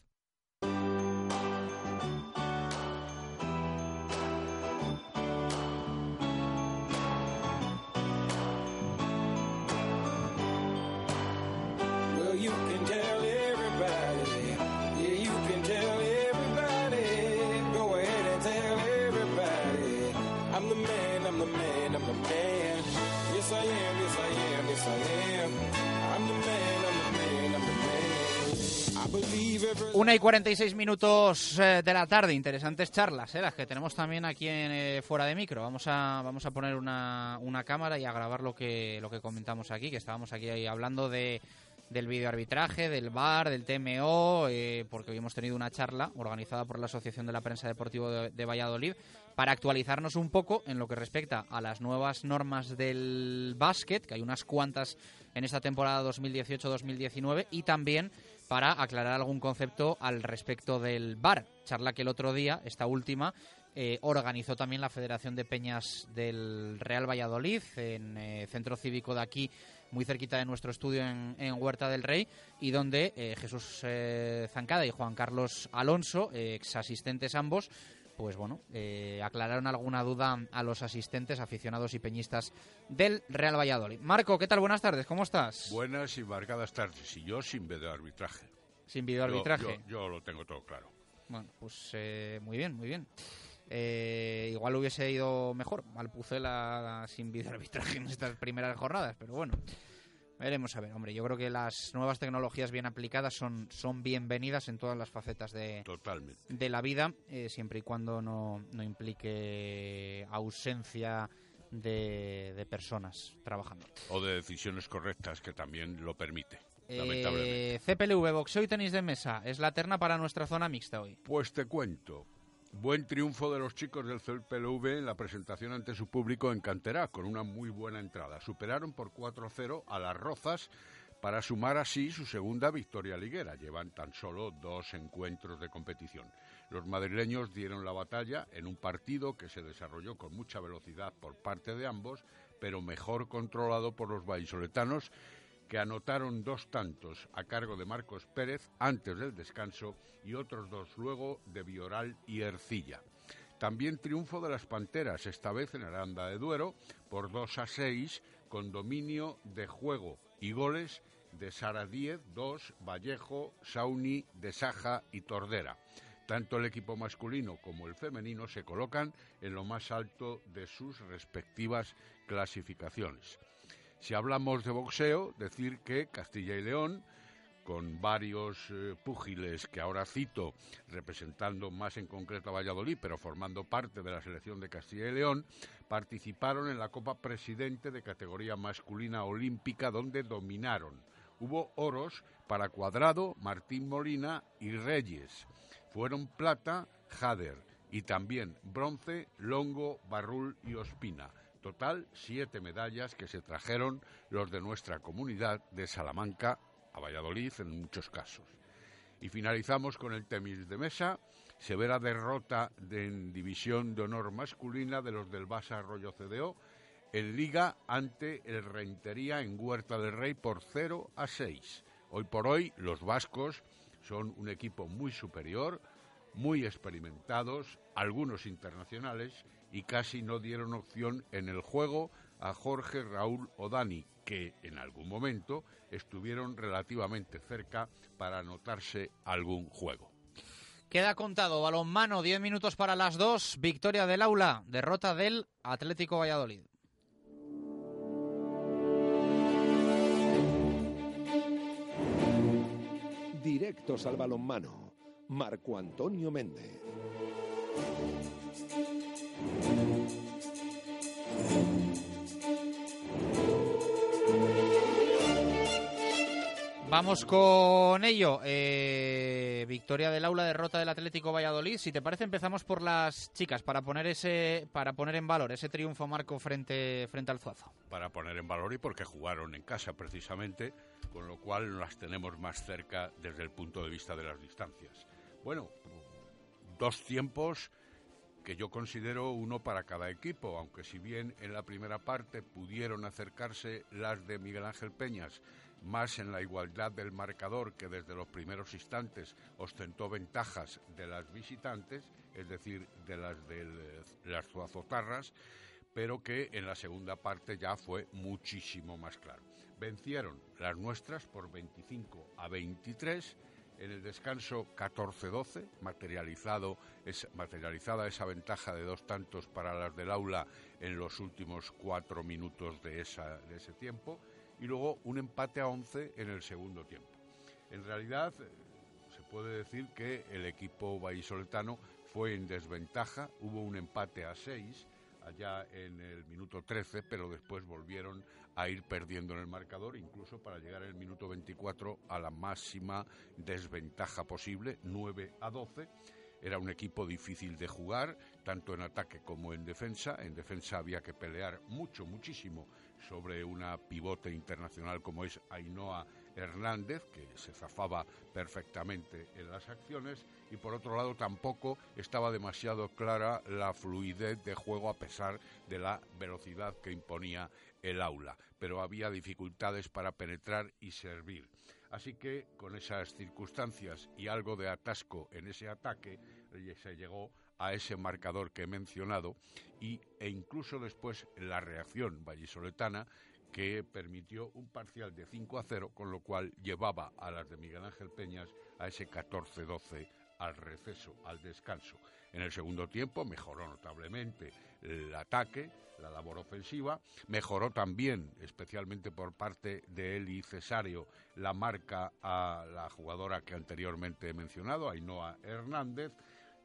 Speaker 2: Una y 46 minutos eh, de la tarde, interesantes charlas, eh, las que tenemos también aquí en eh, fuera de micro. Vamos a vamos a poner una, una cámara y a grabar lo que lo que comentamos aquí, que estábamos aquí ahí hablando de del videoarbitraje, del VAR, del TMO, eh, porque hoy hemos tenido una charla organizada por la Asociación de la Prensa Deportiva de, de Valladolid para actualizarnos un poco en lo que respecta a las nuevas normas del básquet, que hay unas cuantas en esta temporada 2018-2019, y también para aclarar algún concepto al respecto del VAR. Charla que el otro día, esta última, eh, organizó también la Federación de Peñas del Real Valladolid en eh, Centro Cívico de aquí, muy cerquita de nuestro estudio en, Huerta del Rey, y donde eh, Jesús Zancada y Juan Carlos Alonso, ex asistentes ambos, pues bueno, eh, aclararon alguna duda a los asistentes, aficionados y peñistas del Real Valladolid. Marco, ¿qué tal? Buenas tardes, ¿cómo estás?
Speaker 14: Buenas y marcadas tardes. Y yo sin videoarbitraje.
Speaker 2: Sin videoarbitraje.
Speaker 14: Yo, yo, yo lo tengo todo claro.
Speaker 2: Bueno, pues eh, muy bien, muy bien. Eh, igual hubiese ido mejor al Pucela sin videoarbitraje en estas primeras jornadas, pero bueno, veremos a ver. Hombre, yo creo que las nuevas tecnologías bien aplicadas son, son bienvenidas en todas las facetas de,
Speaker 14: Totalmente.
Speaker 2: de la vida, eh, siempre y cuando no, no implique ausencia de, de personas trabajando.
Speaker 14: O de decisiones correctas que también lo permite. lamentablemente.
Speaker 2: Eh, CPLV, boxeo y tenis de mesa, es la terna para nuestra zona mixta hoy.
Speaker 14: Pues te cuento. Buen triunfo de los chicos del CPLV en la presentación ante su público en Canterá, con una muy buena entrada. Superaron por 4-0 a las Rozas para sumar así su segunda victoria liguera. Llevan tan solo dos encuentros de competición. Los madrileños dieron la batalla en un partido que se desarrolló con mucha velocidad por parte de ambos, pero mejor controlado por los vallisoletanos, que anotaron dos tantos a cargo de Marcos Pérez antes del descanso y otros dos luego de Vioral y Ercilla. También triunfo de las Panteras, esta vez en Aranda de Duero, por 2 a 6, con dominio de juego y goles de Sara Díez, 2, Vallejo, Sauni, De Saja y Tordera. Tanto el equipo masculino como el femenino se colocan en lo más alto de sus respectivas clasificaciones. Si hablamos de boxeo, decir que Castilla y León, con varios eh, púgiles que ahora cito, representando más en concreto a Valladolid, pero formando parte de la selección de Castilla y León, participaron en la Copa Presidente de categoría masculina olímpica, donde dominaron. Hubo oros para Cuadrado, Martín Molina y Reyes. Fueron plata, Jader, y también bronce, Longo, Barrul y Ospina. Total, siete medallas que se trajeron los de nuestra comunidad de Salamanca a Valladolid en muchos casos. Y finalizamos con el tenis de mesa. Severa derrota de, en división de honor masculina de los del Basa Arroyo CDO en Liga ante el Rentería en Huerta del Rey por 0 a 6. Hoy por hoy los vascos son un equipo muy superior, muy experimentados, algunos internacionales y casi no dieron opción en el juego a Jorge, Raúl o Dani, que en algún momento estuvieron relativamente cerca para anotarse algún juego.
Speaker 2: Queda contado, balonmano, 10 minutos para las 2, victoria del aula, derrota del Atlético Valladolid.
Speaker 6: Directos al balonmano. Marco Antonio Méndez.
Speaker 2: Vamos con ello. Eh, victoria del aula, derrota del Atlético Valladolid. Si te parece, empezamos por las chicas para poner ese, para poner en valor ese triunfo marco frente, frente al Zuazo.
Speaker 14: Para poner en valor y porque jugaron en casa precisamente, con lo cual las tenemos más cerca desde el punto de vista de las distancias. Bueno, dos tiempos que yo considero uno para cada equipo, aunque si bien en la primera parte pudieron acercarse las de Miguel Ángel Peñas más en la igualdad del marcador que desde los primeros instantes ostentó ventajas de las visitantes, es decir, de las de las Zuazotarras, pero que en la segunda parte ya fue muchísimo más claro. Vencieron las nuestras por 25 a 23 en el descanso 14-12, materializado, es, materializada esa ventaja de dos tantos para las del aula en los últimos cuatro minutos de, ese tiempo, y luego un empate a 11 en el segundo tiempo. En realidad, eh, se puede decir que el equipo vallisoletano fue en desventaja, hubo un empate a seis allá en el minuto 13, pero después volvieron a ir perdiendo en el marcador, incluso para llegar en el minuto 24 a la máxima desventaja posible, 9 a 12. Era un equipo difícil de jugar, tanto en ataque como en defensa. En defensa había que pelear mucho, muchísimo sobre una pivote internacional como es Ainhoa Hernández, que se zafaba perfectamente en las acciones, y por otro lado tampoco estaba demasiado clara la fluidez de juego a pesar de la velocidad que imponía el aula, pero había dificultades para penetrar y servir. Así que con esas circunstancias y algo de atasco en ese ataque, se llegó a ese marcador que he mencionado y, e incluso después la reacción vallisoletana que permitió un parcial de 5 a 0, con lo cual llevaba a las de Miguel Ángel Peñas a ese 14-12 al receso, al descanso. En el segundo tiempo mejoró notablemente el ataque, la labor ofensiva, mejoró también, especialmente por parte de Eli Cesario, la marca a la jugadora que anteriormente he mencionado, Ainhoa Hernández,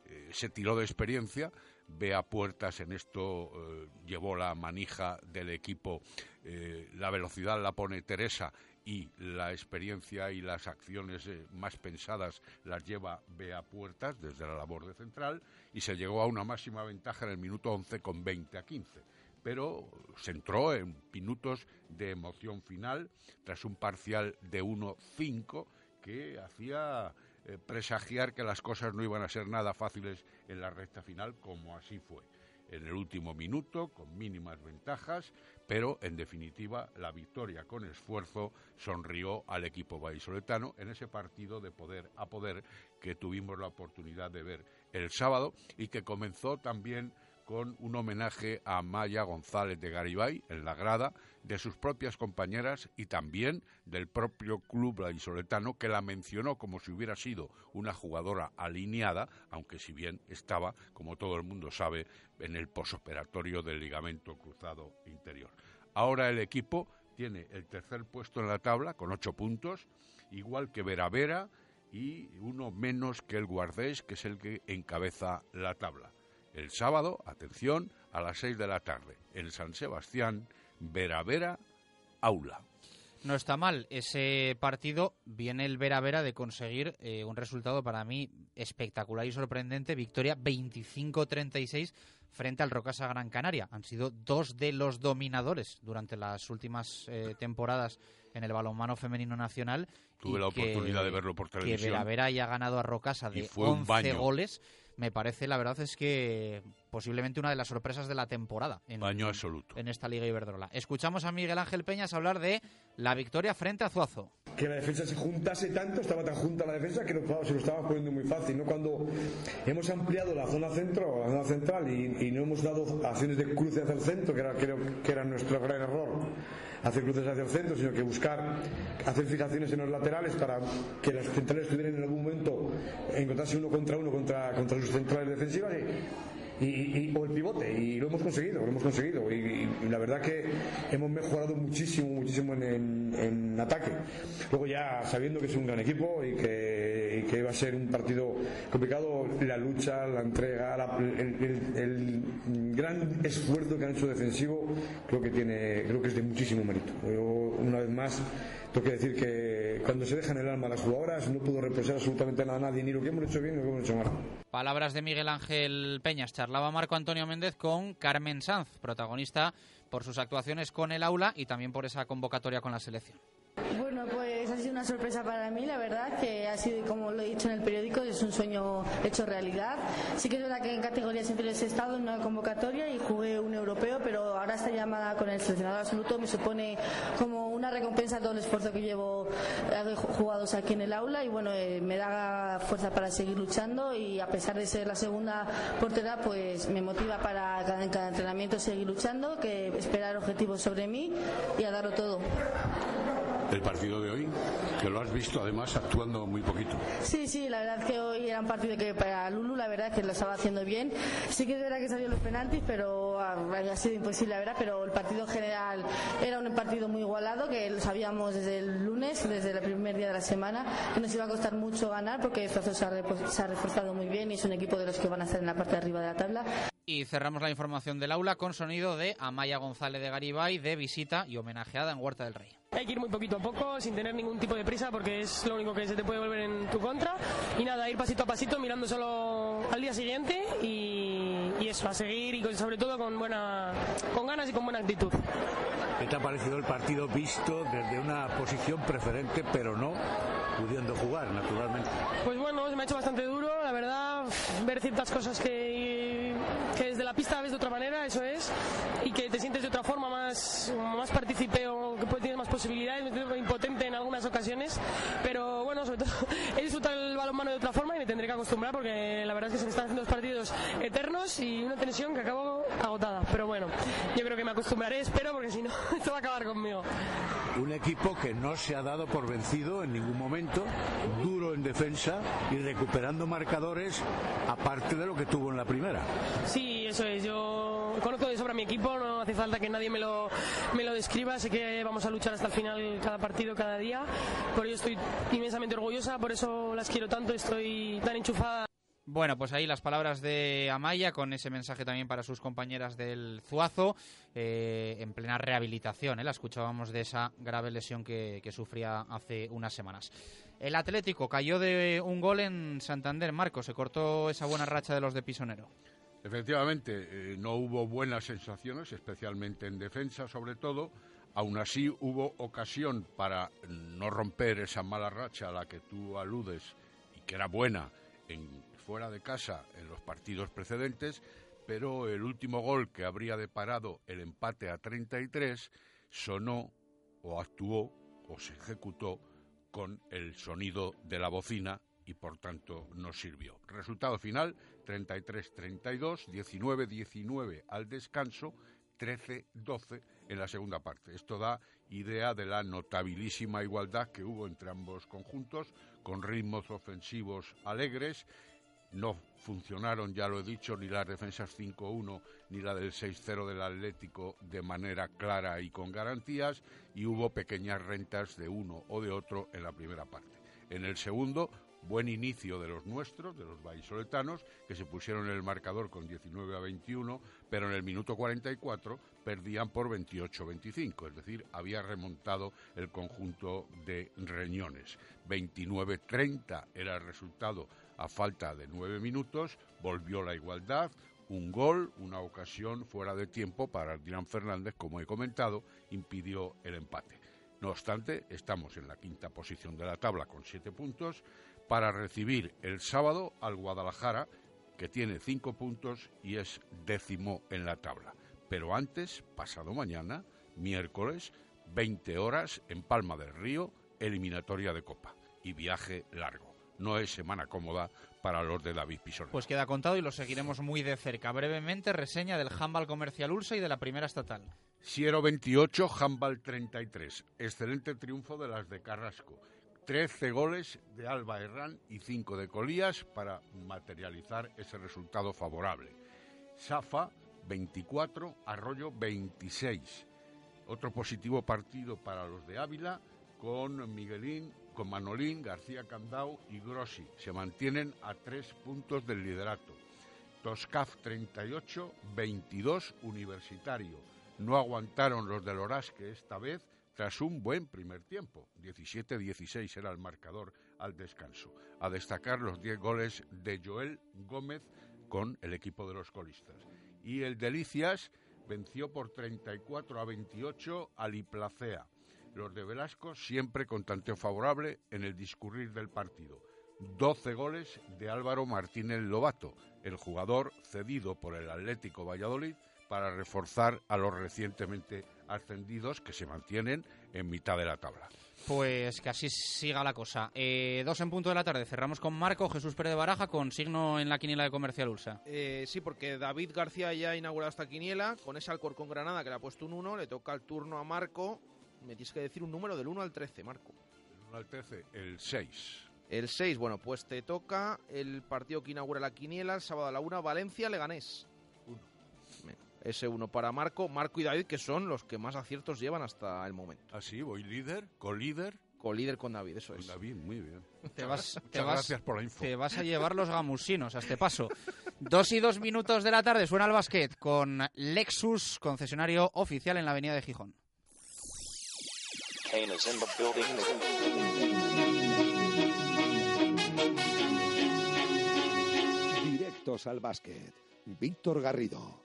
Speaker 14: eh, se tiró de experiencia, Bea Puertas en esto eh, llevó la manija del equipo, eh, la velocidad la pone Teresa y la experiencia y las acciones más pensadas las lleva Bea Puertas desde la labor de central y se llegó a una máxima ventaja en el minuto 11 con 20 a 15 pero se entró en minutos de emoción final tras un parcial de 1-5 que hacía eh, presagiar que las cosas no iban a ser nada fáciles en la recta final, como así fue. En el último minuto, con mínimas ventajas, pero en definitiva la victoria con esfuerzo sonrió al equipo vallisoletano en ese partido de poder a poder que tuvimos la oportunidad de ver el sábado y que comenzó también con un homenaje a Maya González de Garibay en la grada de sus propias compañeras y también del propio club vallisoletano que la mencionó como si hubiera sido una jugadora alineada, aunque si bien estaba, como todo el mundo sabe, en el posoperatorio del ligamento cruzado interior. Ahora el equipo tiene el tercer puesto en la tabla con ocho puntos, igual que Vera Vera y uno menos que el Guardés, que es el que encabeza la tabla el sábado, atención, a las 6 de la tarde, en San Sebastián, Vera Vera, Aula.
Speaker 2: No está mal. Ese partido viene el Vera Vera de conseguir eh, un resultado para mí espectacular y sorprendente. Victoria 25-36 frente al Rocasa Gran Canaria. Han sido dos de los dominadores durante las últimas eh, temporadas en el balonmano femenino nacional.
Speaker 14: Tuve la oportunidad de verlo por televisión.
Speaker 2: Que Vera Vera haya ganado a Rocasa de 11 goles me parece, la verdad es que posiblemente una de las sorpresas de la temporada. En,
Speaker 14: Baño absoluto.
Speaker 2: En esta Liga Iberdrola. Escuchamos a Miguel Ángel Peñas hablar de la victoria frente a Zuazo.
Speaker 15: Que la defensa se juntase tanto, estaba tan junta la defensa que se lo estaba poniendo muy fácil. ¿no? Cuando hemos ampliado la zona centro, la zona central y, no hemos dado acciones de cruce hacia el centro, que era, creo que era nuestro gran error hacer cruces hacia el centro, sino que buscar hacer fijaciones en los laterales para que las centrales tuvieran en algún momento encontrarse uno contra uno contra, contra sus centrales defensivas y, o el pivote y lo hemos conseguido, lo hemos conseguido y, la verdad que hemos mejorado muchísimo, muchísimo en, ataque. Luego ya sabiendo que es un gran equipo y que, que va a ser un partido complicado, la lucha, la entrega, el, gran esfuerzo que han hecho defensivo creo que tiene, creo que es de muchísimo mérito. una vez más tengo que decir que cuando se dejan el alma las jugadoras no puedo reprochar absolutamente nada a nadie, ni lo que hemos hecho bien ni lo que hemos hecho mal.
Speaker 2: Palabras de Miguel Ángel Peñas. Charlaba Marco Antonio Méndez con Carmen Sanz, protagonista por sus actuaciones con el aula y también por esa convocatoria con la selección.
Speaker 16: Bueno, pues ha sido una sorpresa para mí, la verdad, que ha sido, como lo he dicho en el periódico, es un sueño hecho realidad. Sí que es verdad que en categorías inferiores he estado en una convocatoria y jugué un europeo, pero ahora esta llamada con el seleccionador absoluto me supone como una recompensa todo el esfuerzo que llevo jugados aquí en el aula y bueno, eh, me da fuerza para seguir luchando y a pesar de ser la segunda portera, pues me motiva para en cada entrenamiento seguir luchando, que esperar objetivos sobre mí y a darlo todo.
Speaker 14: El partido de hoy, que lo has visto además actuando muy poquito.
Speaker 16: Sí, sí, la verdad es que hoy era un partido que para Lulu la verdad es que lo estaba haciendo bien. Sí que es verdad que salió los penaltis, pero ah, ha sido imposible, la verdad, pero el partido en general era un partido muy igualado, que lo sabíamos desde el lunes, desde el primer día de la semana, que nos iba a costar mucho ganar porque Zuazo se ha, se ha reforzado muy bien y es un equipo de los que van a estar en la parte de arriba de la tabla.
Speaker 2: Y cerramos la información del aula con sonido de Amaya González de Garibay de visita y homenajeada en Huerta del Rey.
Speaker 17: Hay que ir muy poquito a poco, sin tener ningún tipo de prisa, porque es lo único que se te puede volver en tu contra. Y nada, ir pasito a pasito, mirando solo al día siguiente y, y eso, a seguir y con- sobre todo con, buena, con ganas y con buena actitud.
Speaker 18: ¿Qué te ha parecido el partido visto desde una posición preferente, pero no pudiendo jugar, naturalmente?
Speaker 17: Pues bueno, se me ha hecho bastante duro, la verdad, ver ciertas cosas que, que desde la pista ves de otra manera, eso es, y que te sientes de otra forma, más, más partícipe o que puedes- posibilidades, me siento impotente en algunas ocasiones, pero bueno, sobre todo he disfrutado el balonmano de otra forma y me tendré que acostumbrar porque la verdad es que se me están haciendo dos partidos eternos y una tensión que acabo agotada, pero bueno, yo creo que me acostumbraré, espero, porque si no, esto va a acabar conmigo.
Speaker 18: Un equipo que no se ha dado por vencido en ningún momento, duro en defensa y recuperando marcadores aparte de lo que tuvo en la primera.
Speaker 17: Sí, eso es. Yo conozco de sobra mi equipo, no hace falta que nadie me lo, me lo describa. Sé que vamos a luchar hasta el final cada partido, cada día. Por ello estoy inmensamente orgullosa, por eso las quiero tanto, estoy tan enchufada.
Speaker 2: Bueno, pues ahí las palabras de Amaya con ese mensaje también para sus compañeras del Zuazo eh, en plena rehabilitación. ¿eh? La escuchábamos de esa grave lesión que, que sufría hace unas semanas. El Atlético cayó de un gol en Santander. Marco, se cortó esa buena racha de los de Pisonero.
Speaker 14: Efectivamente, eh, no hubo buenas sensaciones, especialmente en defensa sobre todo. Aún así hubo ocasión para no romper esa mala racha a la que tú aludes y que era buena en fuera de casa en los partidos precedentes, pero el último gol que habría deparado el empate a 33 sonó o actuó o se ejecutó con el sonido de la bocina y por tanto no sirvió. Resultado final 33-32, 19-19 al descanso, 13-12 en la segunda parte. Esto da idea de la notabilísima igualdad que hubo entre ambos conjuntos, con ritmos ofensivos alegres. No funcionaron, ya lo he dicho, ni las defensas 5-1 ni la del 6-0 del Atlético de manera clara y con garantías, y hubo pequeñas rentas de uno o de otro en la primera parte. En el segundo, buen inicio de los nuestros, de los vallisoletanos, que se pusieron en el marcador con 19 a 21, pero en el minuto 44 perdían por 28-25, es decir, había remontado el conjunto de Reñones. 29-30 era el resultado a falta de nueve minutos, volvió la igualdad, un gol, una ocasión fuera de tiempo para Dylan Fernández, como he comentado, impidió el empate. No obstante, estamos en la quinta posición de la tabla con siete puntos para recibir el sábado al Guadalajara, que tiene cinco puntos y es décimo en la tabla. Pero antes, pasado mañana, miércoles, 20 horas en Palma del Río, eliminatoria de Copa y viaje largo. No es semana cómoda para los de David Pisón.
Speaker 2: Pues queda contado y lo seguiremos muy de cerca. Brevemente, reseña del Handball Comercial Ulsa y de la primera estatal.
Speaker 14: Siero 28, Handball 33. Excelente triunfo de las de Carrasco. 13 goles de Alba Herrán y 5 de Colías para materializar ese resultado favorable. Safa 24, Arroyo 26. Otro positivo partido para los de Ávila con Miguelín, con Manolín, García Candao y Grossi. Se mantienen a tres puntos del liderato. Toscaf 38, 22 Universitario. No aguantaron los del Orasque esta vez tras un buen primer tiempo. 17-16 era el marcador al descanso. A destacar los 10 goles de Joel Gómez con el equipo de los colistas. Y el Delicias venció por 34 a 28 al Iplacea. Los de Velasco siempre con tanteo favorable en el discurrir del partido. 12 goles de Álvaro Martínez Lobato, el jugador cedido por el Atlético Valladolid para reforzar a los recientemente ascendidos que se mantienen en mitad de la tabla.
Speaker 2: Pues que así siga la cosa. Eh, dos en punto de la tarde. Cerramos con Marco Jesús Pérez de Baraja con signo en la quiniela de Comercial Ulsa.
Speaker 4: Eh, sí, porque David García ya ha inaugurado esta quiniela con ese Alcorcón Granada que le ha puesto un 1, le toca el turno a Marco. me tienes que decir un número del 1 al 13, Marco.
Speaker 14: El 1 al 13, el 6.
Speaker 4: El 6, bueno, pues te toca el partido que inaugura la quiniela el sábado a la 1, Valencia-Leganés. Ese uno para Marco, Marco y David, que son los que más aciertos llevan hasta el momento.
Speaker 14: Así, voy líder, con líder.
Speaker 4: Con líder con David, eso
Speaker 14: Con
Speaker 4: es.
Speaker 14: David, muy bien.
Speaker 2: Te vas, te vas-
Speaker 14: gracias por la info.
Speaker 2: te vas a llevar los gamusinos a este paso. Dos y dos minutos de la tarde suena el basquet con Lexus, concesionario oficial en la avenida de Gijón.
Speaker 6: Directos al básquet. Víctor Garrido.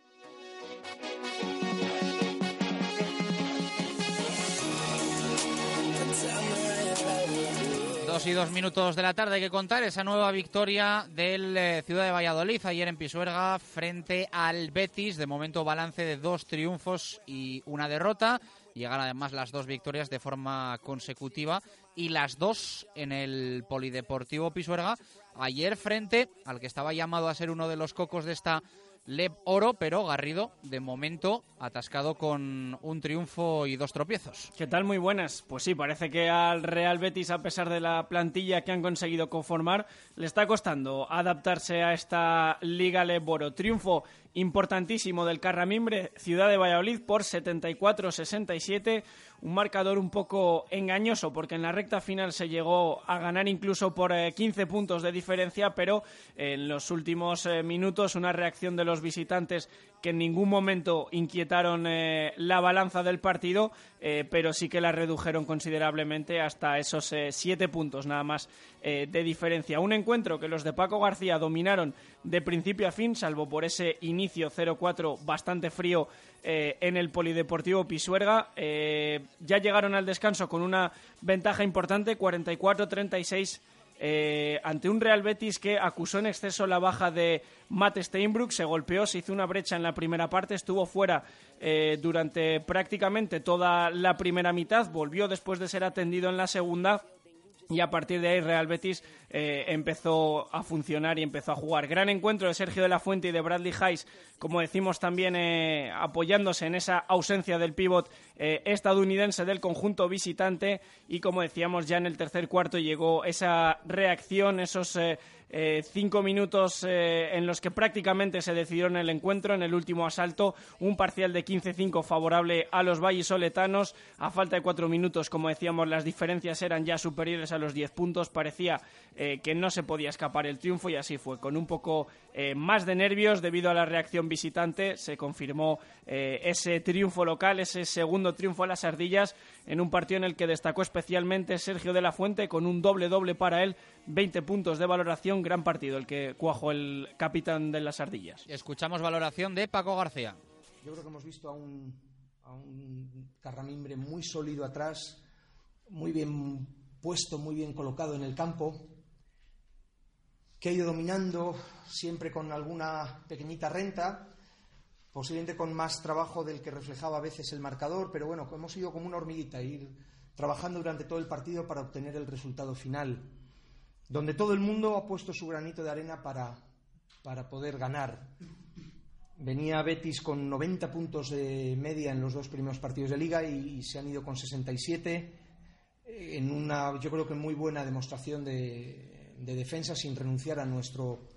Speaker 2: Dos y dos minutos de la tarde hay que contar esa nueva victoria del eh, Ciudad de Valladolid ayer en Pisuerga frente al Betis. De momento balance de dos triunfos y una derrota. Llegan además las dos victorias de forma consecutiva y las dos en el Polideportivo Pisuerga. Ayer frente al que estaba llamado a ser uno de los cocos de esta Leb Oro, pero Garrido de momento atascado con un triunfo y dos tropiezos.
Speaker 19: ¿Qué tal? Muy buenas. Pues sí, parece que al Real Betis, a pesar de la plantilla que han conseguido conformar, le está costando adaptarse a esta Liga Leboro. Triunfo importantísimo del Carramimbre, Ciudad de Valladolid, por 74-67. Un marcador un poco engañoso porque en la recta final se llegó a ganar incluso por eh, 15 puntos de diferencia, pero en los últimos eh, minutos una reacción de los visitantes que en ningún momento inquietaron eh, la balanza del partido, eh, pero sí que la redujeron considerablemente hasta esos eh, siete puntos nada más eh, de diferencia. Un encuentro que los de Paco García dominaron de principio a fin, salvo por ese inicio 0-4 bastante frío eh, en el Polideportivo Pisuerga. Eh, ya llegaron al descanso con una ventaja importante, 44-36 eh, ante un Real Betis que acusó en exceso la baja de Matt Steinbrück, se golpeó, se hizo una brecha en la primera parte, estuvo fuera eh, durante prácticamente toda la primera mitad, volvió después de ser atendido en la segunda y a partir de ahí Real Betis eh, empezó a funcionar y empezó a jugar. Gran encuentro de Sergio de la Fuente y de Bradley Hayes, como decimos también eh, apoyándose en esa ausencia del pívot eh, estadounidense del conjunto visitante y como decíamos ya en el tercer cuarto llegó esa reacción, esos cinco minutos en los que prácticamente se decidió en el encuentro, en el último asalto, un parcial de 15-5 favorable a los vallisoletanos. A falta de cuatro minutos, como decíamos, las diferencias eran ya superiores a los 10 puntos. Parecía eh, que no se podía escapar el triunfo y así fue. Con un poco eh, más de nervios debido a la reacción visitante, se confirmó eh, ese triunfo local, ese segundo triunfo a las ardillas, en un partido en el que destacó especialmente Sergio de la Fuente con un doble-doble para él, 20 puntos de valoración, gran partido el que cuajó el capitán de las ardillas.
Speaker 2: Escuchamos valoración de Paco García.
Speaker 20: Yo creo que hemos visto a un, a un Carramimbre muy sólido atrás, muy bien puesto, muy bien colocado en el campo, que ha ido dominando siempre con alguna pequeñita renta, posiblemente con más trabajo del que reflejaba a veces el marcador, pero bueno, hemos ido como una hormiguita, ir trabajando durante todo el partido para obtener el resultado final, donde todo el mundo ha puesto su granito de arena para, para poder ganar. Venía Betis con 90 puntos de media en los dos primeros partidos de liga y, y se han ido con 67 eh, en una, yo creo que muy buena demostración de, de defensa sin renunciar a nuestro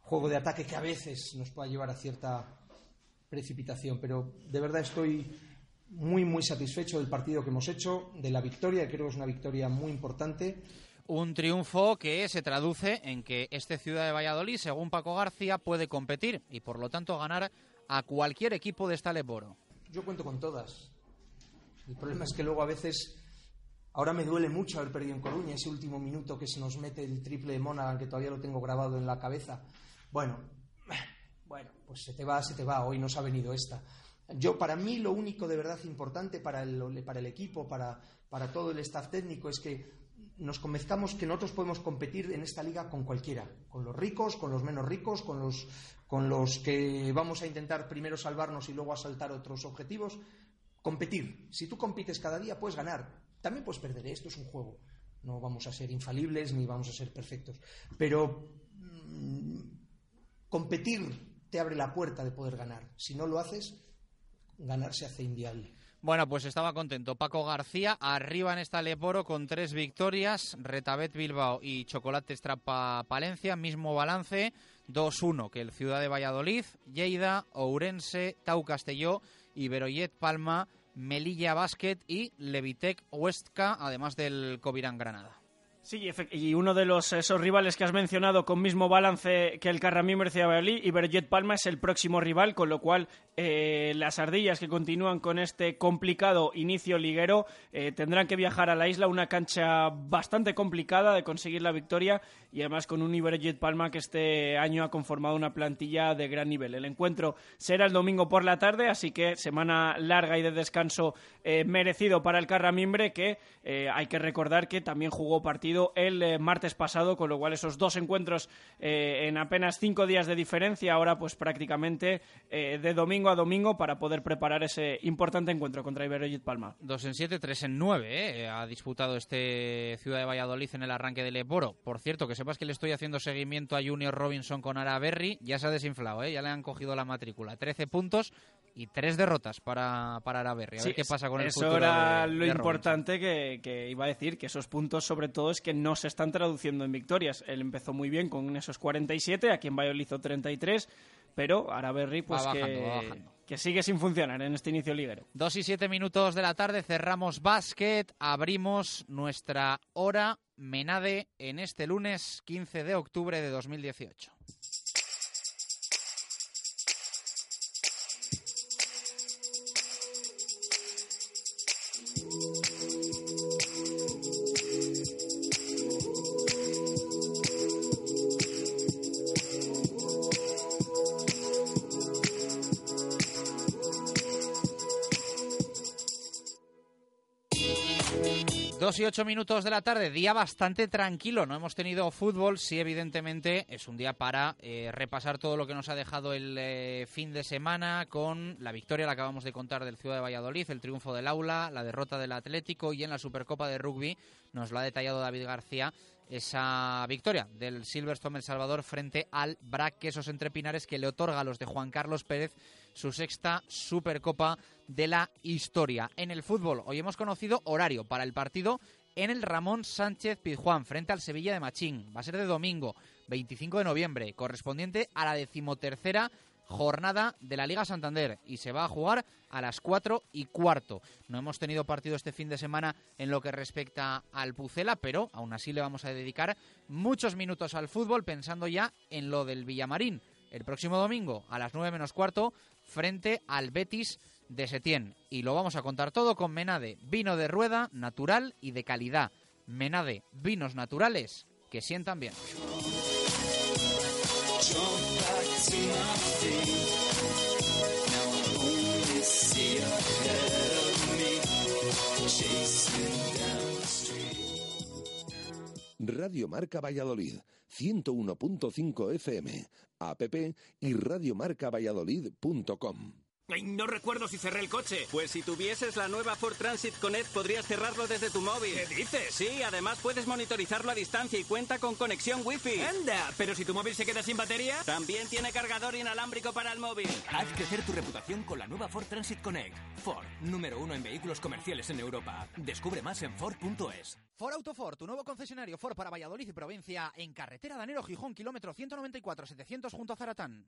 Speaker 20: juego de ataque que a veces nos pueda llevar a cierta precipitación. Pero de verdad estoy muy, muy satisfecho del partido que hemos hecho, de la victoria, creo que es una victoria muy importante.
Speaker 2: Un triunfo que se traduce en que este Ciudad de Valladolid, según Paco García, puede competir y por lo tanto ganar a cualquier equipo de esta Leboro.
Speaker 20: Yo cuento con todas. El problema es que luego a veces, ahora me duele mucho haber perdido en Coruña, ese último minuto que se nos mete el triple de Monaghan, que todavía lo tengo grabado en la cabeza. Bueno, bueno, pues se te va, se te va, hoy nos ha venido esta. Yo, para mí, lo único de verdad importante para el, para el equipo, para, para todo el staff técnico, es que nos convenzcamos que nosotros podemos competir en esta liga con cualquiera, con los ricos, con los menos ricos, con los, con los que vamos a intentar primero salvarnos y luego asaltar otros objetivos. Competir. Si tú compites cada día, puedes ganar. También puedes perder. Esto es un juego. No vamos a ser infalibles ni vamos a ser perfectos. Pero mmm, competir te abre la puerta de poder ganar. Si no lo haces, ganar se hace inviable.
Speaker 2: Bueno, pues estaba contento. Paco García, arriba en esta Leporo con tres victorias, Retabet Bilbao y Chocolate Strapa Palencia, mismo balance, 2-1 que el Ciudad de Valladolid, Lleida, Ourense, Tau Castelló, Iberoyet Palma, Melilla Basket y Levitec Huesca, además del Covirán Granada.
Speaker 19: Sí, y uno de los esos rivales que has mencionado con mismo balance que el Carramín Valladolid, Iberjet Palma es el próximo rival, con lo cual eh, las ardillas que continúan con este complicado inicio liguero eh, tendrán que viajar a la isla, una cancha bastante complicada de conseguir la victoria y además con un Iberjet Palma que este año ha conformado una plantilla de gran nivel. El encuentro será el domingo por la tarde, así que semana larga y de descanso eh, merecido para el Carramimbre, que hay que recordar que también jugó partido el eh, martes pasado, con lo cual esos dos encuentros eh, en apenas cinco días de diferencia, ahora pues prácticamente eh, de domingo a domingo para poder preparar ese importante encuentro contra Iberogit Palma.
Speaker 2: Dos en siete, tres en nueve, ha disputado este Ciudad de Valladolid en el arranque del Eboro. Por cierto, que sepas que le estoy haciendo seguimiento a Junior Robinson con Araberry, ya se ha desinflado, ya le han cogido la matrícula. Trece puntos, y tres derrotas para, para Araberri. A ver qué pasa con el
Speaker 19: futuro. Eso era lo importante que, que, iba a decir, que esos puntos sobre todo es que no se están traduciendo en victorias. Él empezó muy bien con esos 47, aquí en Valladolid hizo 33, pero Araberri pues que, que sigue sin funcionar en este inicio liguero.
Speaker 2: Dos y siete minutos de la tarde, cerramos básquet, abrimos nuestra hora Menade en este lunes 15 de octubre de 2018. 2 y 8 minutos de la tarde, día bastante tranquilo. No hemos tenido fútbol, sí, evidentemente es un día para eh, repasar todo lo que nos ha dejado el eh, fin de semana con la victoria, la acabamos de contar, del Ciudad de Valladolid, el triunfo del Aula, la derrota del Atlético y en la Supercopa de Rugby nos lo ha detallado David García esa victoria del Silverstone El Salvador frente al Brac Quesos Entre Pinares que le otorga a los de Juan Carlos Pérez su sexta Supercopa de la historia. En el fútbol, hoy hemos conocido horario para el partido en el Ramón Sánchez Pizjuán frente al Sevilla de Machín. Va a ser de domingo, 25 de noviembre, correspondiente a la decimotercera jornada de la Liga Santander y se va a jugar a las 4 y cuarto. No hemos tenido partido este fin de semana en lo que respecta al Pucela, pero aún así le vamos a dedicar muchos minutos al fútbol pensando ya en lo del Villamarín. El próximo domingo a las 9 menos cuarto frente al Betis de Setién. Y lo vamos a contar todo con Menade, vino de rueda, natural y de calidad. Menade, vinos naturales que sientan bien.
Speaker 6: Radio Marca Valladolid, 101.5 FM, app y radiomarcavalladolid.com.
Speaker 21: No recuerdo si cerré el coche. Pues si tuvieses la nueva Ford Transit Connect podrías cerrarlo desde tu móvil.
Speaker 22: ¿Qué dices?
Speaker 21: Sí, además puedes monitorizarlo a distancia y cuenta con conexión Wi-Fi.
Speaker 22: ¡Anda! ¿Pero si tu móvil se queda sin batería?
Speaker 21: También tiene cargador inalámbrico para el móvil.
Speaker 22: Haz crecer tu reputación con la nueva Ford Transit Connect. Ford, número uno en vehículos comerciales en Europa. Descubre más en Ford.es.
Speaker 2: Ford Autoford, tu nuevo concesionario Ford para Valladolid y provincia en carretera Danero Gijón, kilómetro 194 700 junto a Zaratán.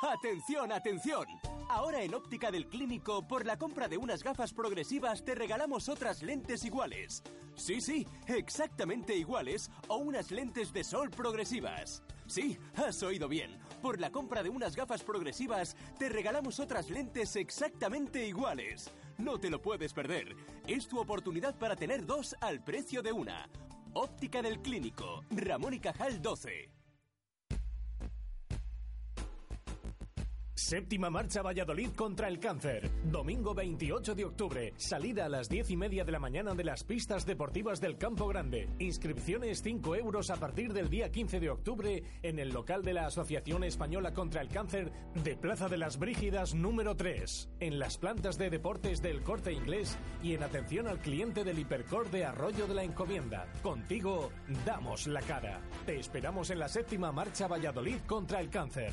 Speaker 23: ¡Atención, atención! Ahora en Óptica del Clínico, por la compra de unas gafas progresivas, te regalamos otras lentes iguales. Sí, sí, exactamente iguales o unas lentes de sol progresivas. Sí, has oído bien. Por la compra de unas gafas progresivas, te regalamos otras lentes exactamente iguales. No te lo puedes perder. Es tu oportunidad para tener dos al precio de una. Óptica del Clínico, Ramón y Cajal 12.
Speaker 9: Séptima marcha Valladolid contra el cáncer. Domingo 28 de octubre. Salida a las 10 y media de la mañana de las pistas deportivas del Campo Grande. Inscripciones 5 euros a partir del día 15 de octubre en el local de la Asociación Española contra el Cáncer de Plaza de las Brígidas número 3. En las plantas de deportes del corte inglés y en atención al cliente del Hipercor de Arroyo de la Encomienda. Contigo damos la cara. Te esperamos en la séptima marcha Valladolid contra el cáncer.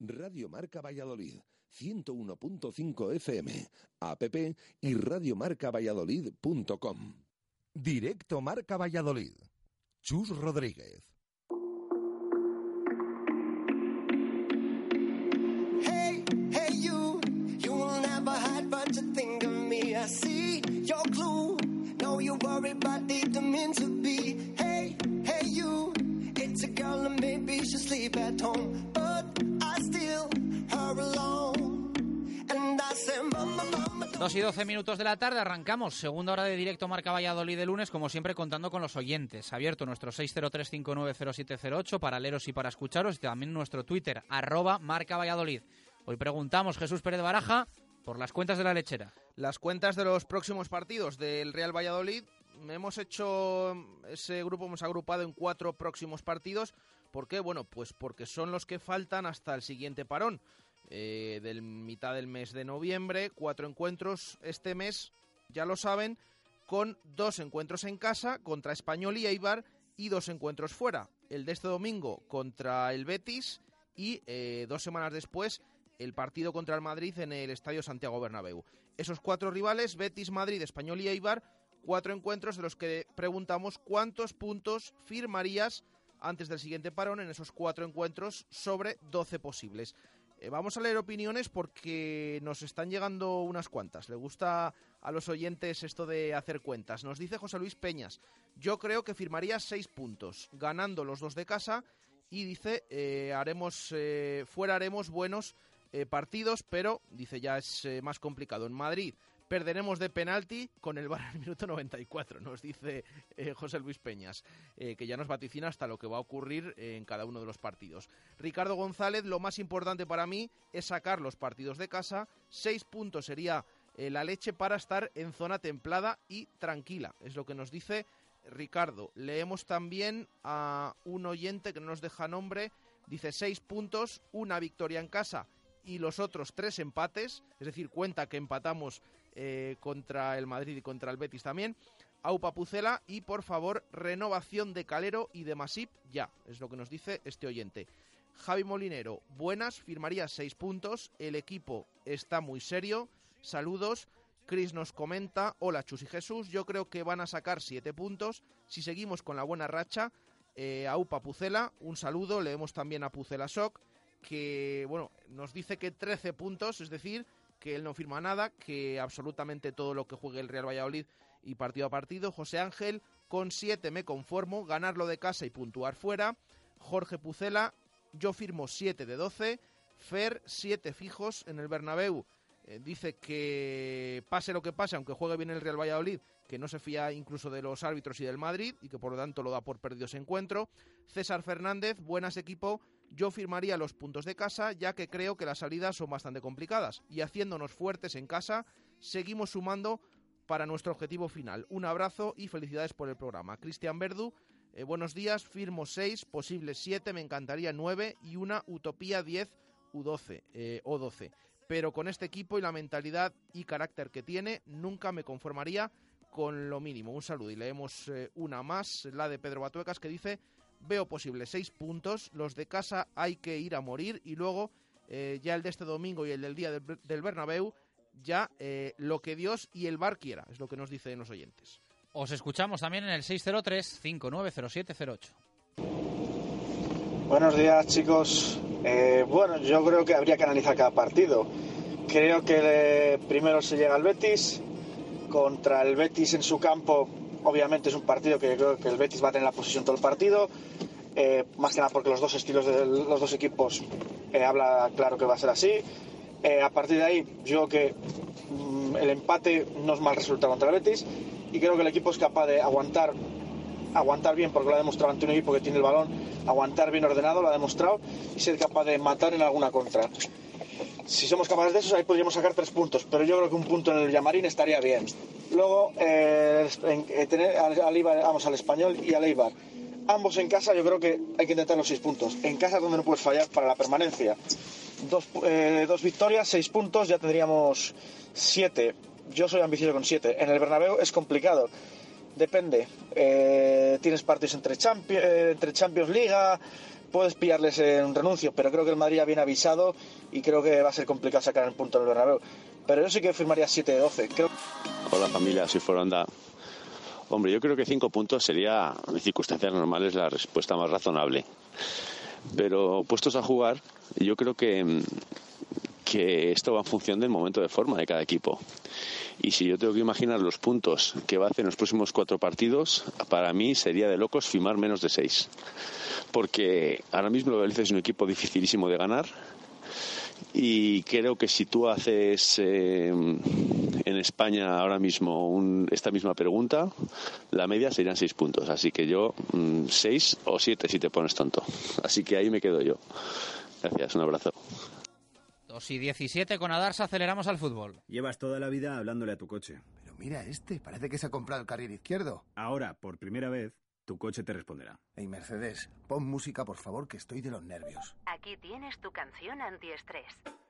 Speaker 6: Radio Marca Valladolid, 101.5 FM, app y radiomarcavalladolid.com. Directo Marca Valladolid. Chus Rodríguez.
Speaker 24: Hey, hey, you, you will never hide, but you think of me. I see your clue. No, you worry about the meant to be. Hey, hey, you, it's a girl and maybe she'll sleep at home,
Speaker 2: 2 y 12 minutos de la tarde, arrancamos. Segunda hora de directo Marca Valladolid de lunes, como siempre contando con los oyentes. Abierto nuestro 603-590708 para leeros y para escucharos y también nuestro Twitter, arroba Marca Valladolid. Hoy preguntamos, Jesús Pérez Baraja, por las cuentas de la lechera.
Speaker 4: Las cuentas de los próximos partidos del Real Valladolid. Hemos hecho ese grupo, hemos agrupado en cuatro próximos partidos. ¿Por qué? Bueno, pues porque son los que faltan hasta el siguiente parón. Eh, del mitad del mes de noviembre, cuatro encuentros este mes, ya lo saben, con dos encuentros en casa contra Español y Eibar y dos encuentros fuera. El de este domingo contra el Betis y eh, dos semanas después el partido contra el Madrid en el Estadio Santiago Bernabéu. Esos cuatro rivales, Betis, Madrid, Español y Eibar, cuatro encuentros de los que preguntamos cuántos puntos firmarías antes del siguiente parón en esos cuatro encuentros sobre 12 posibles. Eh, vamos a leer opiniones porque nos están llegando unas cuantas. Le gusta a los oyentes esto de hacer cuentas. Nos dice José Luis Peñas, yo creo que firmaría seis puntos, ganando los dos de casa y dice, eh, haremos, eh, fuera haremos buenos eh, partidos, pero dice ya es eh, más complicado. En Madrid perderemos de penalti con el VAR al minuto 94, nos dice eh, José Luis Peñas, eh, que ya nos vaticina hasta lo que va a ocurrir en cada uno de los partidos. Ricardo González, lo más importante para mí es sacar los partidos de casa. Seis puntos sería eh, la leche para estar en zona templada y tranquila, es lo que nos dice Ricardo. Leemos también a un oyente que no nos deja nombre, dice seis puntos, una victoria en casa y los otros tres empates, es decir, cuenta que empatamos eh, contra el Madrid y contra el Betis también. Aupa Pucela y por favor renovación de Calero y de Masip ya, es lo que nos dice este oyente. Javi Molinero, buenas, firmaría seis puntos, el equipo está muy serio, saludos. Chris nos comenta, hola Chus y Jesús, yo creo que van a sacar siete puntos si seguimos con la buena racha. Eh, Aupa Pucela, un saludo, leemos también a Pucela Shock, que bueno, nos dice que 13 puntos, es decir, que él no firma nada, que absolutamente todo lo que juegue el Real Valladolid y partido a partido. José Ángel, con 7 me conformo, ganarlo de casa y puntuar fuera. Jorge Pucela, yo firmo 7 de 12. Fer, 7 fijos en el Bernabéu. Eh, dice que pase lo que pase, aunque juegue bien el Real Valladolid, que no se fía incluso de los árbitros y del Madrid y que por lo tanto lo da por perdido ese encuentro. César Fernández, buenas equipo, yo firmaría los puntos de casa ya que creo que las salidas son bastante complicadas y haciéndonos fuertes en casa seguimos sumando para nuestro objetivo final. Un abrazo y felicidades por el programa. Cristian Verdu, eh, buenos días, firmo 6, posibles 7, me encantaría 9 y una utopía 10 U12 eh, o 12. Pero con este equipo y la mentalidad y carácter que tiene, nunca me conformaría con lo mínimo. Un saludo y leemos eh, una más, la de Pedro Batuecas, que dice veo posible seis puntos. Los de casa hay que ir a morir y luego eh, ya el de este domingo y el del día del, del Bernabéu, ya eh, lo que Dios y el bar quiera, es lo que nos dicen los oyentes.
Speaker 2: Os escuchamos también en el 603-590708.
Speaker 25: Buenos días chicos. Eh, bueno, yo creo que habría que analizar cada partido. Creo que primero se llega al Betis. Contra el Betis en su campo, obviamente es un partido que creo que el Betis va a tener la posición todo el partido. Eh, más que nada porque los dos estilos de los dos equipos eh, habla claro que va a ser así. Eh, a partir de ahí, yo que mm, el empate no es mal resultado contra el Betis y creo que el equipo es capaz de aguantar aguantar bien, porque lo ha demostrado ante un equipo que tiene el balón, aguantar bien ordenado, lo ha demostrado, y ser capaz de matar en alguna contra. Si somos capaces de eso, ahí podríamos sacar tres puntos, pero yo creo que un punto en el Llamarín estaría bien. Luego, eh, eh, al, al vamos, al Español y al Eibar. Ambos en casa, yo creo que hay que intentar los seis puntos. En casa, donde no puedes fallar para la permanencia. Dos, eh, dos victorias, seis puntos, ya tendríamos siete. Yo soy ambicioso con siete. En el Bernabéu es complicado. Depende. Tienes partidos entre, Champi- eh, entre Champions Liga, puedes pillarles en un renuncio, pero creo que el Madrid ya viene avisado y creo que va a ser complicado sacar el punto en el Bernabéu. Pero yo sí que firmaría 7 de 12. Creo
Speaker 26: Hola familia, soy Foronda. Hombre, yo creo que cinco puntos sería, en circunstancias normales, la respuesta más razonable. Pero puestos a jugar, yo creo que, mm, que esto va en función del momento de forma de cada equipo. Y si yo tengo que imaginar los puntos que va a hacer en los próximos cuatro partidos, para mí sería de locos firmar menos de seis. Porque ahora mismo Valencia es un equipo dificilísimo de ganar. Y creo que si tú haces eh, en España ahora mismo un- esta misma pregunta, la media serían seis puntos. Así que yo mm, seis o siete si te pones tonto. Así que ahí me quedo yo. Gracias, un abrazo.
Speaker 2: 2 y 17 con Adarsa aceleramos al fútbol.
Speaker 27: Llevas toda la vida hablándole a tu coche.
Speaker 28: Pero mira este, parece que se ha comprado el carril izquierdo.
Speaker 27: Ahora, por primera vez, tu coche te responderá.
Speaker 28: Ey, Mercedes, pon música, por favor, que estoy de los nervios.
Speaker 29: Aquí tienes tu canción antiestrés.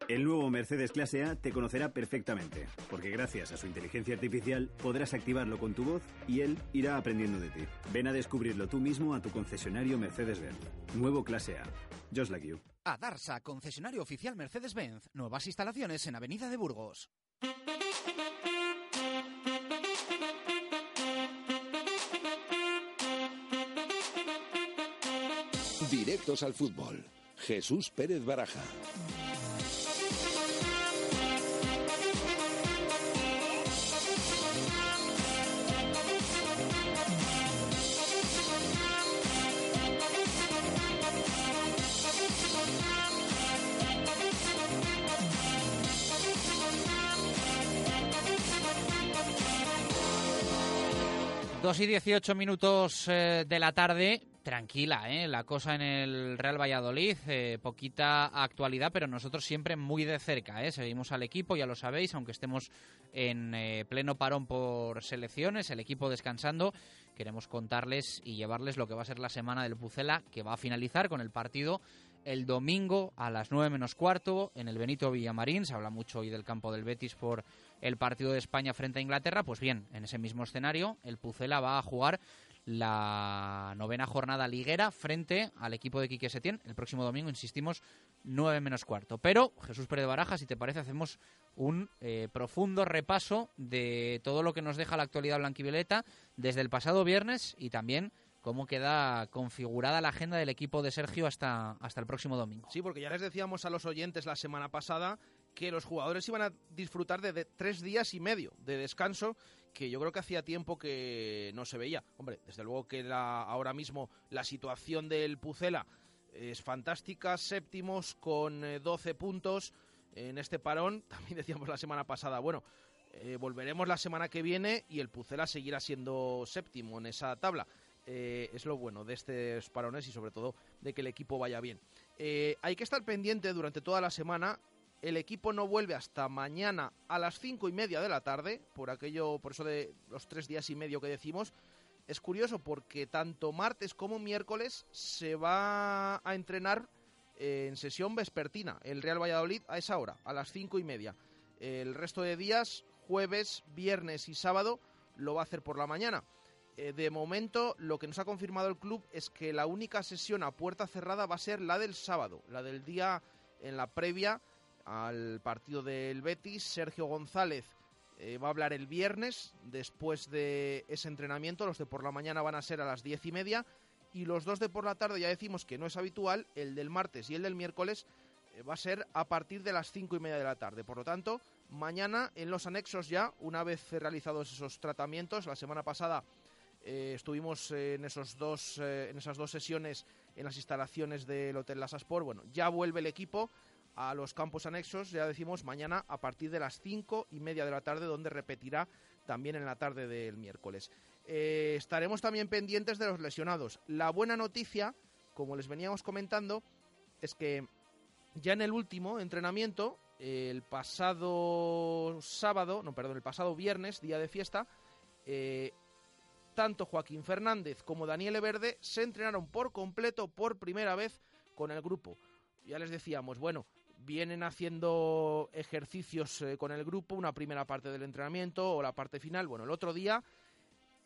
Speaker 27: El nuevo Mercedes Clase A te conocerá perfectamente, porque gracias a su inteligencia artificial podrás activarlo con tu voz y él irá aprendiendo de ti. Ven a descubrirlo tú mismo a tu concesionario Mercedes-Benz. Nuevo Clase A. Just like you.
Speaker 2: Adarsa, concesionario oficial Mercedes-Benz. Nuevas instalaciones en Avenida de Burgos.
Speaker 6: Directos al fútbol. Jesús Pérez Baraja.
Speaker 2: Dos y 18 minutos eh, de la tarde. Tranquila, ¿eh? la cosa en el Real Valladolid. eh, poquita actualidad, pero nosotros siempre muy de cerca. ¿eh? Seguimos al equipo, ya lo sabéis, aunque estemos en pleno parón por selecciones, el equipo descansando. Queremos contarles y llevarles lo que va a ser la semana del Pucela, que va a finalizar con el partido el domingo a las 9 menos cuarto en el Benito Villamarín. Se habla mucho hoy del campo del Betis por el partido de España frente a Inglaterra. Pues bien, en ese mismo escenario, el Pucela va a jugar la novena jornada liguera frente al equipo de Quique Setién el próximo domingo, insistimos, 9 menos cuarto. Pero, Jesús Pérez Baraja, si te parece, hacemos un eh, profundo repaso de todo lo que nos deja la actualidad blanquivioleta desde el pasado viernes y también cómo queda configurada la agenda del equipo de Sergio hasta, hasta el próximo domingo.
Speaker 4: Sí, porque ya les decíamos a los oyentes la semana pasada que los jugadores iban a disfrutar de, tres días y medio de descanso, que yo creo que hacía tiempo que no se veía. Hombre, desde luego que la- ahora mismo la situación del Pucela es fantástica, séptimos con eh, 12 puntos en este parón. También decíamos la semana pasada, bueno, eh, volveremos la semana que viene y el Pucela seguirá siendo séptimo en esa tabla. Eh, es lo bueno de estos parones y sobre todo de que el equipo vaya bien. Eh, hay que estar pendiente durante toda la semana. El equipo no vuelve hasta mañana a las cinco y media de la tarde, por aquello, por eso de los tres días y medio que decimos. Es curioso porque tanto martes como miércoles se va a entrenar eh, en sesión vespertina el Real Valladolid a esa hora, a las cinco y media. El resto de días, jueves, viernes y sábado, lo va a hacer por la mañana. Eh, de momento, lo que nos ha confirmado el club es que la única sesión a puerta cerrada va a ser la del sábado, la del día en la previa al partido del Betis. Sergio González eh, va a hablar el viernes después de ese entrenamiento. Los de por la mañana van a ser a las diez y media. Y los dos de por la tarde ya decimos que no es habitual. El del martes y el del miércoles eh, va a ser a partir de las cinco y media de la tarde. Por lo tanto, mañana en los anexos ya, una vez realizados esos tratamientos, la semana pasada eh, estuvimos en, esos dos, en esas dos sesiones en las instalaciones del Hotel Lasasport. Bueno, ya vuelve el equipo a los campos anexos, ya decimos, mañana a partir de las cinco y media de la tarde, donde repetirá también en la tarde del miércoles. Eh, estaremos también pendientes de los lesionados. La buena noticia, como les veníamos comentando, es que ya en el último entrenamiento, el pasado sábado, no, perdón, el pasado viernes, día de fiesta, eh, tanto Joaquín Fernández como Daniel Verde se entrenaron por completo por primera vez con el grupo. Ya les decíamos, bueno, vienen haciendo ejercicios eh, con el grupo, una primera parte del entrenamiento o la parte final. Bueno, el otro día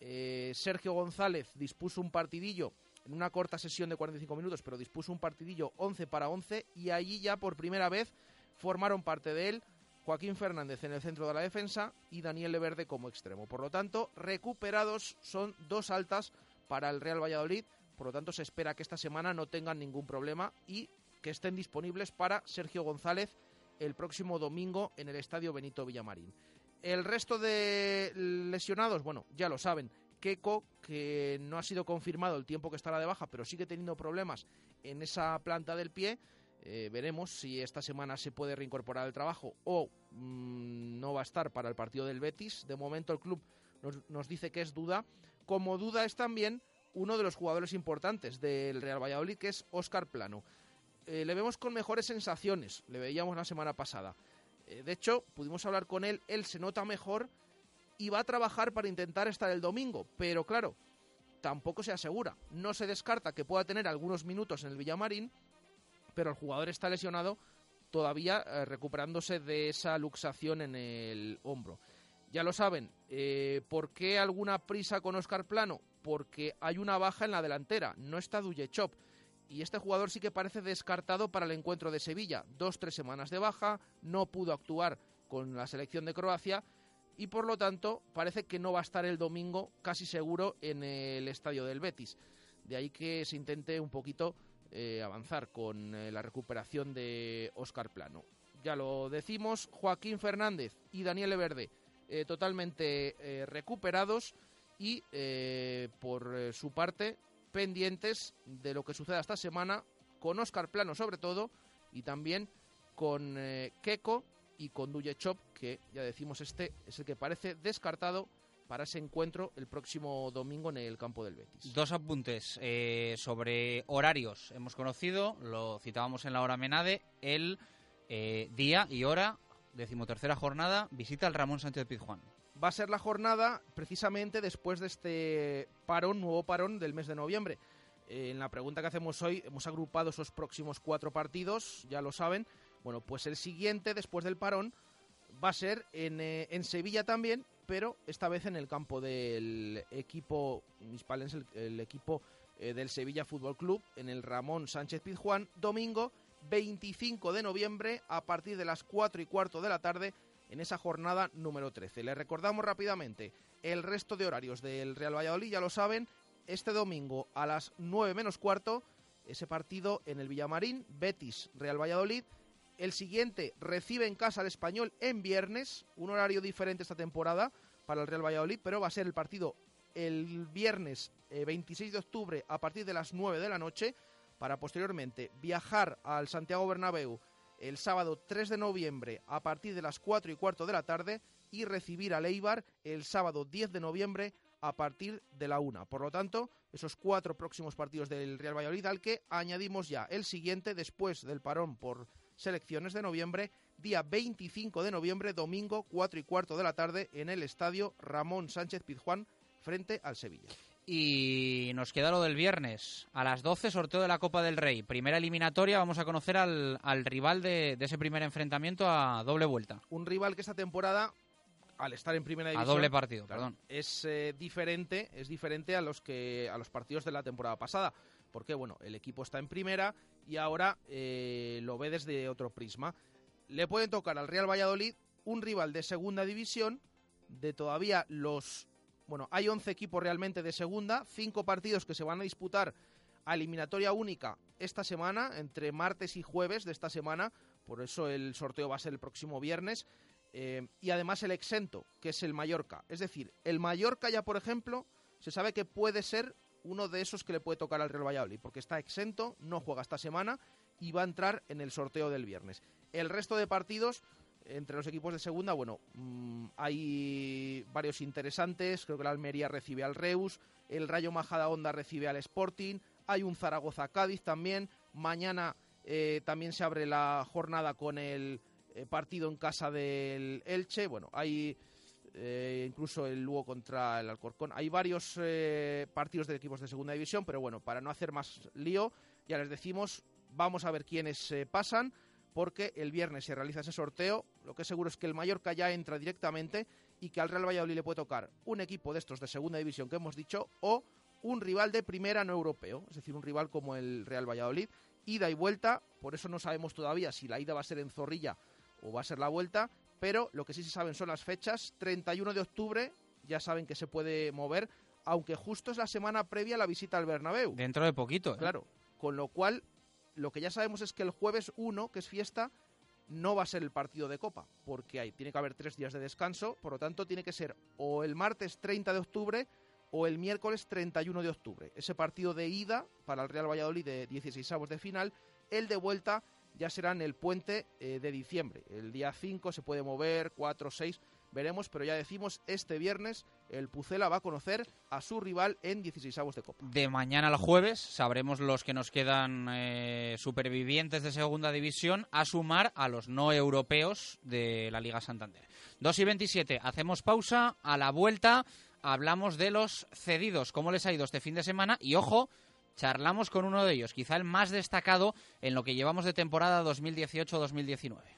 Speaker 4: eh, Sergio González dispuso un partidillo en una corta sesión de 45 minutos, pero dispuso un partidillo 11 para 11 y allí ya por primera vez formaron parte de él Joaquín Fernández en el centro de la defensa y Daniel Leverde como extremo. Por lo tanto, recuperados son dos altas para el Real Valladolid. Por lo tanto, se espera que esta semana no tengan ningún problema y estén disponibles para Sergio González el próximo domingo en el Estadio Benito Villamarín. El resto de lesionados, bueno, ya lo saben. Keco, que no ha sido confirmado el tiempo que estará de baja, pero sigue teniendo problemas en esa planta del pie. Eh, veremos si esta semana se puede reincorporar al trabajo o mm, no va a estar para el partido del Betis. De momento el club nos, nos dice que es duda. Como duda es también uno de los jugadores importantes del Real Valladolid, que es Óscar Plano. Eh, le vemos con mejores sensaciones, le veíamos la semana pasada. Eh, de hecho, pudimos hablar con él, él se nota mejor y va a trabajar para intentar estar el domingo, pero claro, tampoco se asegura. No se descarta que pueda tener algunos minutos en el Villamarín, pero el jugador está lesionado todavía eh, recuperándose de esa luxación en el hombro. Ya lo saben, ¿por qué alguna prisa con Oscar Plano? Porque hay una baja en la delantera, no está Duyechop. Y este jugador sí que parece descartado para el encuentro de Sevilla. Dos, tres semanas de baja, no pudo actuar con la selección de Croacia y por lo tanto parece que no va a estar el domingo casi seguro en el estadio del Betis. De ahí que se intente un poquito eh, avanzar con eh, la recuperación de Óscar Plano. Ya lo decimos, Joaquín Fernández y Daniel Verde eh, totalmente recuperados y por su parte pendientes de lo que suceda esta semana con Óscar Plano sobre todo y también con eh, Keko y con Duyechop que ya decimos este es el que parece descartado para ese encuentro el próximo domingo en el campo del Betis.
Speaker 2: Dos apuntes eh, sobre horarios. Hemos conocido, lo citábamos en la hora Menade, el eh, día y hora, decimotercera jornada, visita al Ramón Sánchez Pizjuán.
Speaker 4: Va a ser la jornada precisamente después de este parón, nuevo parón del mes de noviembre. Eh, en la pregunta que hacemos hoy hemos agrupado esos próximos cuatro partidos, ya lo saben. Bueno, pues el siguiente después del parón va a ser en, eh, en Sevilla también, pero esta vez en el campo del equipo hispalense, el, el equipo eh, del Sevilla Fútbol Club, en el Ramón Sánchez Pizjuán, domingo 25 de noviembre a partir de las 4 y cuarto de la tarde en esa jornada número 13. Les recordamos rápidamente el resto de horarios del Real Valladolid, ya lo saben, este domingo a las 9 menos cuarto, ese partido en el Villamarín, Betis Real Valladolid. El siguiente recibe en casa al español en viernes, un horario diferente esta temporada para el Real Valladolid, pero va a ser el partido el viernes eh, 26 de octubre a partir de las 9 de la noche para posteriormente viajar al Santiago Bernabéu el sábado 3 de noviembre a partir de las 4 y cuarto de la tarde y recibir al Eibar el sábado 10 de noviembre a partir de la 1. Por lo tanto, esos cuatro próximos partidos del Real Valladolid al que añadimos ya el siguiente después del parón por selecciones de noviembre, día 25 de noviembre, domingo 4 y cuarto de la tarde en el estadio Ramón Sánchez Pizjuán frente al Sevilla.
Speaker 2: Y nos queda lo del viernes. A las 12, sorteo de la Copa del Rey. Primera eliminatoria, vamos a conocer al, al rival de, de, ese primer enfrentamiento a doble vuelta.
Speaker 4: Un rival que esta temporada, al estar en primera división...
Speaker 2: A doble partido, perdón.
Speaker 4: Es eh, diferente, es diferente a los, que, a los partidos de la temporada pasada. Porque, bueno, el equipo está en primera y ahora eh, lo ve desde otro prisma. Le pueden tocar al Real Valladolid un rival de segunda división, de todavía los bueno, hay 11 equipos realmente de segunda, 5 partidos que se van a disputar a eliminatoria única esta semana, entre martes y jueves de esta semana, por eso el sorteo va a ser el próximo viernes, eh, y además el exento, que es el Mallorca. Es decir, el Mallorca ya, por ejemplo, se sabe que puede ser uno de esos que le puede tocar al Real Valladolid, porque está exento, no juega esta semana y va a entrar en el sorteo del viernes. El resto de partidos entre los equipos de segunda, bueno, mm, hay varios interesantes. Creo que la Almería recibe al Reus, el Rayo Majada Honda recibe al Sporting, hay un Zaragoza-Cádiz también. Mañana eh, también se abre la jornada con el eh, partido en casa del Elche. Bueno, hay eh, incluso el Lugo contra el Alcorcón. Hay varios partidos de equipos de segunda división, pero bueno, para no hacer más lío, ya les decimos, vamos a ver quiénes pasan, porque el viernes se realiza ese sorteo. Lo que es seguro es que el Mallorca ya entra directamente y que al Real Valladolid le puede tocar un equipo de estos de segunda división que hemos dicho o un rival de primera no europeo, es decir, un rival como el Real Valladolid, ida y vuelta, por eso no sabemos todavía si la ida va a ser en Zorrilla o va a ser la vuelta, pero lo que sí se saben son las fechas, 31 de octubre, ya saben que se puede mover, aunque justo es la semana previa a la visita al Bernabéu.
Speaker 2: Dentro de poquito. ¿eh?
Speaker 4: Claro, con lo cual lo que ya sabemos es que el jueves 1, que es fiesta, no va a ser el partido de Copa, porque hay, tiene que haber tres días de descanso, por lo tanto tiene que ser o el martes 30 de octubre o el miércoles 31 de octubre. Ese partido de ida para el Real Valladolid de 16 avos de final, el de vuelta ya será en el puente eh, de diciembre. El día 5 se puede mover, 4, 6, veremos, pero ya decimos, este viernes el Pucela va a conocer a su rival en 16 avos de Copa.
Speaker 2: De mañana al jueves sabremos los que nos quedan eh, supervivientes de segunda división a sumar a los no europeos de la Liga Santander. 2 y 27, hacemos pausa. A la vuelta hablamos de los cedidos, cómo les ha ido este fin de semana y ojo. Charlamos con uno de ellos, quizá el más destacado en lo que llevamos de temporada 2018-2019.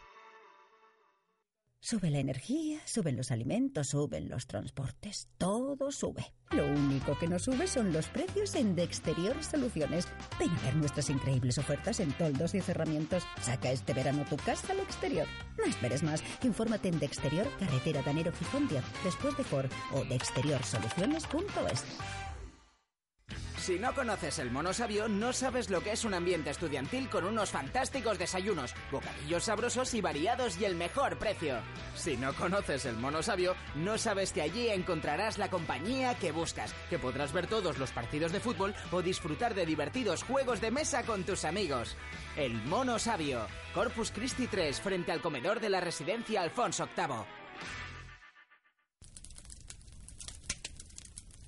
Speaker 13: Sube la energía, suben los alimentos, suben los transportes, todo sube. Lo único que no sube son los precios en De Exterior Soluciones. Ven a ver nuestras increíbles ofertas en toldos y cerramientos. Saca este verano tu casa al exterior. No esperes más. Infórmate en De Exterior, carretera Danero Gijón 10, después de Ford o deexteriorsoluciones.es.
Speaker 30: Si no conoces el mono sabio, no sabes lo que es un ambiente estudiantil con unos fantásticos desayunos, bocadillos sabrosos y variados y el mejor precio. Si no conoces el mono sabio, no sabes que allí encontrarás la compañía que buscas, que podrás ver todos los partidos de fútbol o disfrutar de divertidos juegos de mesa con tus amigos. El mono sabio, Corpus Christi 3, frente al comedor de la residencia Alfonso VIII.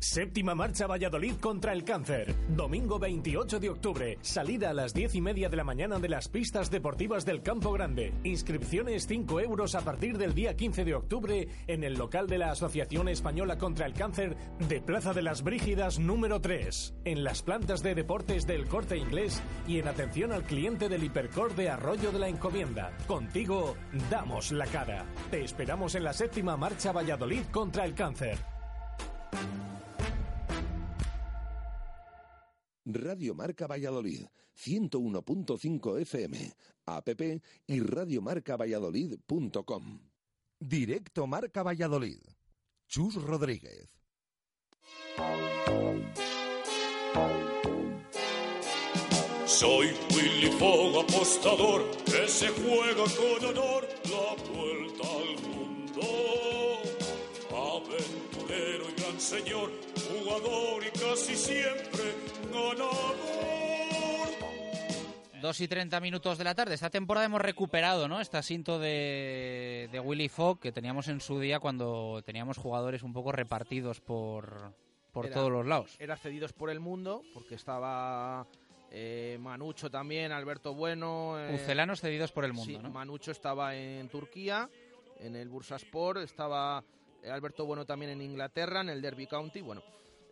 Speaker 9: Séptima marcha Valladolid contra el cáncer. Domingo 28 de octubre. Salida a las 10 y media de la mañana de las pistas deportivas del Campo Grande. Inscripciones 5 euros a partir del día 15 de octubre en el local de la Asociación Española contra el Cáncer de Plaza de las Brígidas número 3. En las plantas de deportes del corte inglés y en atención al cliente del Hipercor de Arroyo de la Encomienda. Contigo damos la cara. Te esperamos en la séptima marcha Valladolid contra el cáncer.
Speaker 6: Radio Marca Valladolid, 101.5 FM, app y radiomarcavalladolid.com. Directo Marca Valladolid. Chus Rodríguez.
Speaker 31: Soy Willy Fogg, apostador, que se juega con honor la vuelta al mundo. Aventurero y gran señor, jugador y casi siempre ganador.
Speaker 2: 2 y 30 minutos de la tarde. Esta temporada hemos recuperado ¿no? este asinto de, de Willy Fogg que teníamos en su día cuando teníamos jugadores un poco repartidos por, por
Speaker 4: Era-
Speaker 2: todos los lados.
Speaker 4: Era cedidos por el mundo porque estaba eh, Manucho también, Alberto Bueno. eh,
Speaker 2: Pucelanos cedidos por el mundo,
Speaker 4: sí,
Speaker 2: ¿no?
Speaker 4: Manucho estaba en Turquía, en el Bursaspor, estaba Alberto Bueno también en Inglaterra, en el Derby County. Bueno,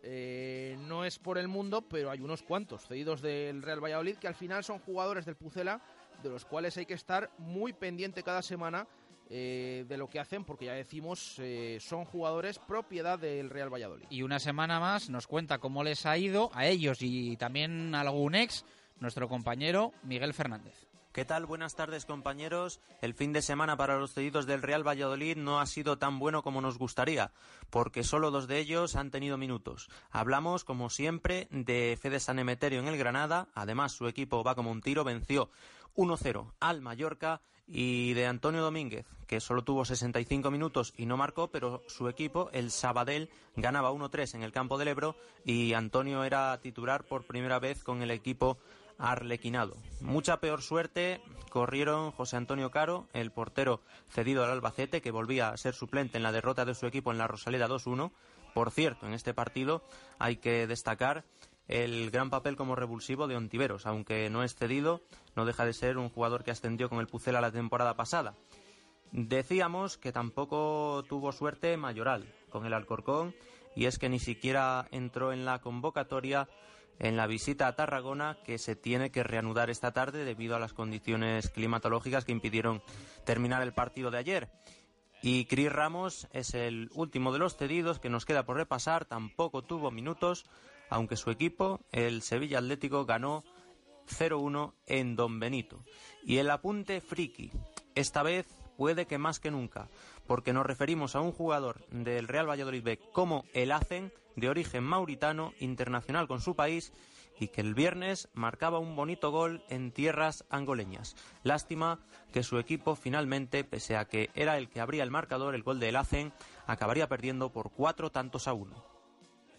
Speaker 4: eh, no es por el mundo, pero hay unos cuantos cedidos del Real Valladolid que al final son jugadores del Pucela, de los cuales hay que estar muy pendiente cada semana eh, de lo que hacen, porque ya decimos, eh, son jugadores propiedad del Real Valladolid.
Speaker 2: Y una semana más nos cuenta cómo les ha ido a ellos y también a algún ex, nuestro compañero Miguel Fernández.
Speaker 32: ¿Qué tal? Buenas tardes compañeros. El fin de semana para los cedidos del Real Valladolid no ha sido tan bueno como nos gustaría, porque solo dos de ellos han tenido minutos. Hablamos, como siempre, de Fede San Emeterio en el Granada. Además, su equipo va como un tiro, venció 1-0 al Mallorca y de Antonio Domínguez, que solo tuvo 65 minutos y no marcó, pero su equipo, el Sabadell, ganaba 1-3 en el campo del Ebro y Antonio era titular por primera vez con el equipo arlequinado. Mucha peor suerte corrieron José Antonio Caro, el portero cedido al Albacete, que volvía a ser suplente en la derrota de su equipo en la Rosaleda 2-1. Por cierto, en este partido hay que destacar el gran papel como revulsivo de Ontiveros, aunque no es cedido, no deja de ser un jugador que ascendió con el Pucela la temporada pasada. Decíamos que tampoco tuvo suerte Mayoral con el Alcorcón y es que ni siquiera entró en la convocatoria en la visita a Tarragona que se tiene que reanudar esta tarde debido a las condiciones climatológicas que impidieron terminar el partido de ayer. Y Cris Ramos es el último de los cedidos que nos queda por repasar, tampoco tuvo minutos, aunque su equipo, el Sevilla Atlético, ganó 0-1 en Don Benito. Y el apunte friki, esta vez puede que más que nunca, porque nos referimos a un jugador del Real Valladolid B como el Hacen, de origen mauritano, internacional con su país, y que el viernes marcaba un bonito gol en tierras angoleñas. Lástima que su equipo finalmente, pese a que era el que abría el marcador, el gol del Hacen, acabaría perdiendo por cuatro tantos a uno.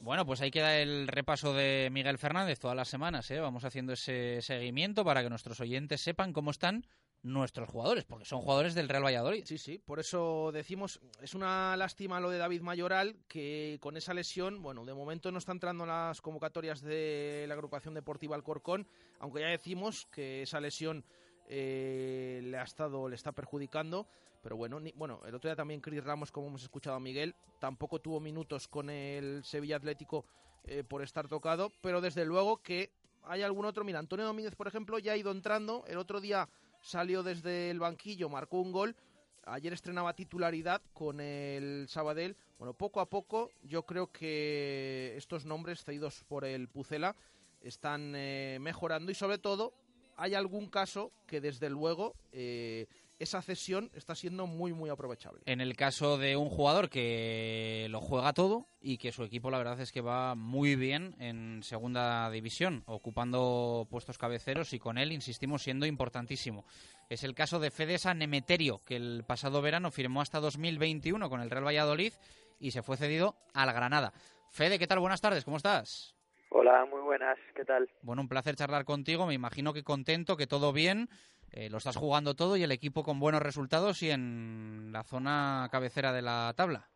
Speaker 2: Bueno, pues ahí queda el repaso de Miguel Fernández todas las semanas. ¿eh? Vamos haciendo ese seguimiento para que nuestros oyentes sepan cómo están nuestros jugadores, porque son jugadores del Real Valladolid.
Speaker 4: Sí, sí, por eso decimos, es una lástima lo de David Mayoral, que con esa lesión, bueno, de momento no está entrando en las convocatorias de la agrupación deportiva Alcorcón, aunque ya decimos que esa lesión eh, le ha estado, le está perjudicando. Pero bueno, ni- bueno, el otro día también Cris Ramos, como hemos escuchado a Miguel, tampoco tuvo minutos con el Sevilla Atlético eh, por estar tocado, pero desde luego que hay algún otro. Mira, Antonio Domínguez, por ejemplo, ya ha ido entrando. El otro día salió desde el banquillo, marcó un gol. Ayer estrenaba titularidad con el Sabadell. Bueno, poco a poco yo creo que estos nombres cedidos por el Pucela están eh, mejorando y sobre todo hay algún caso que desde luego eh, esa cesión está siendo muy muy aprovechable.
Speaker 2: En el caso de un jugador que lo juega todo y que su equipo la verdad es que va muy bien en segunda división, ocupando puestos cabeceros y con él, insistimos, siendo importantísimo. Es el caso de Fede San Emeterio, que el pasado verano firmó hasta 2021 con el Real Valladolid y se fue cedido al Granada. Fede, ¿qué tal? Buenas tardes, ¿cómo estás?
Speaker 33: Hola, muy buenas, ¿qué tal?
Speaker 2: Bueno, un placer charlar contigo. Me imagino que contento, que todo bien. Eh, lo estás jugando todo y el equipo con buenos resultados y en la zona cabecera de la tabla.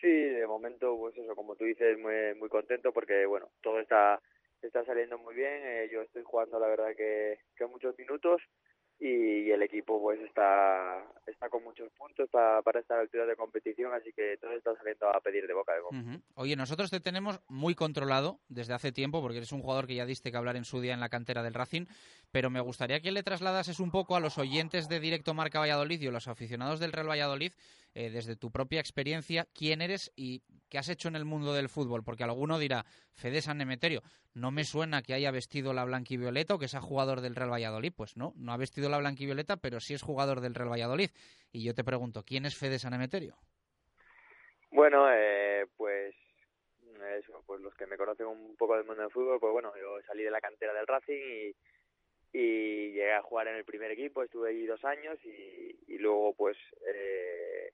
Speaker 33: Sí, de momento, pues eso, como tú dices, muy, muy contento porque, bueno, todo está, está saliendo muy bien. eh, yo estoy jugando, la verdad, que, que muchos minutos y, el equipo, pues, está, está con muchos puntos para, para esta altura de competición, así que todo está saliendo a pedir de boca de boca.
Speaker 2: Oye, nosotros te tenemos muy controlado desde hace tiempo, porque eres un jugador que ya diste que hablar en su día en la cantera del Racing, pero me gustaría que le trasladases un poco a los oyentes de Directo Marca Valladolid y a los aficionados del Real Valladolid, eh, desde tu propia experiencia, quién eres y qué has hecho en el mundo del fútbol, porque alguno dirá, Fede San Emeterio, no me suena que haya vestido la blanquivioleta o que sea jugador del Real Valladolid. Pues no, no ha vestido la blanquivioleta, pero sí es jugador del Real Valladolid. Y yo te pregunto, ¿quién es Fede San Emeterio?
Speaker 33: Bueno, eh, pues eso, pues los que me conocen un poco del mundo del fútbol, pues bueno, yo salí de la cantera del Racing y, y llegué a jugar en el primer equipo, estuve ahí dos años y, luego pues eh,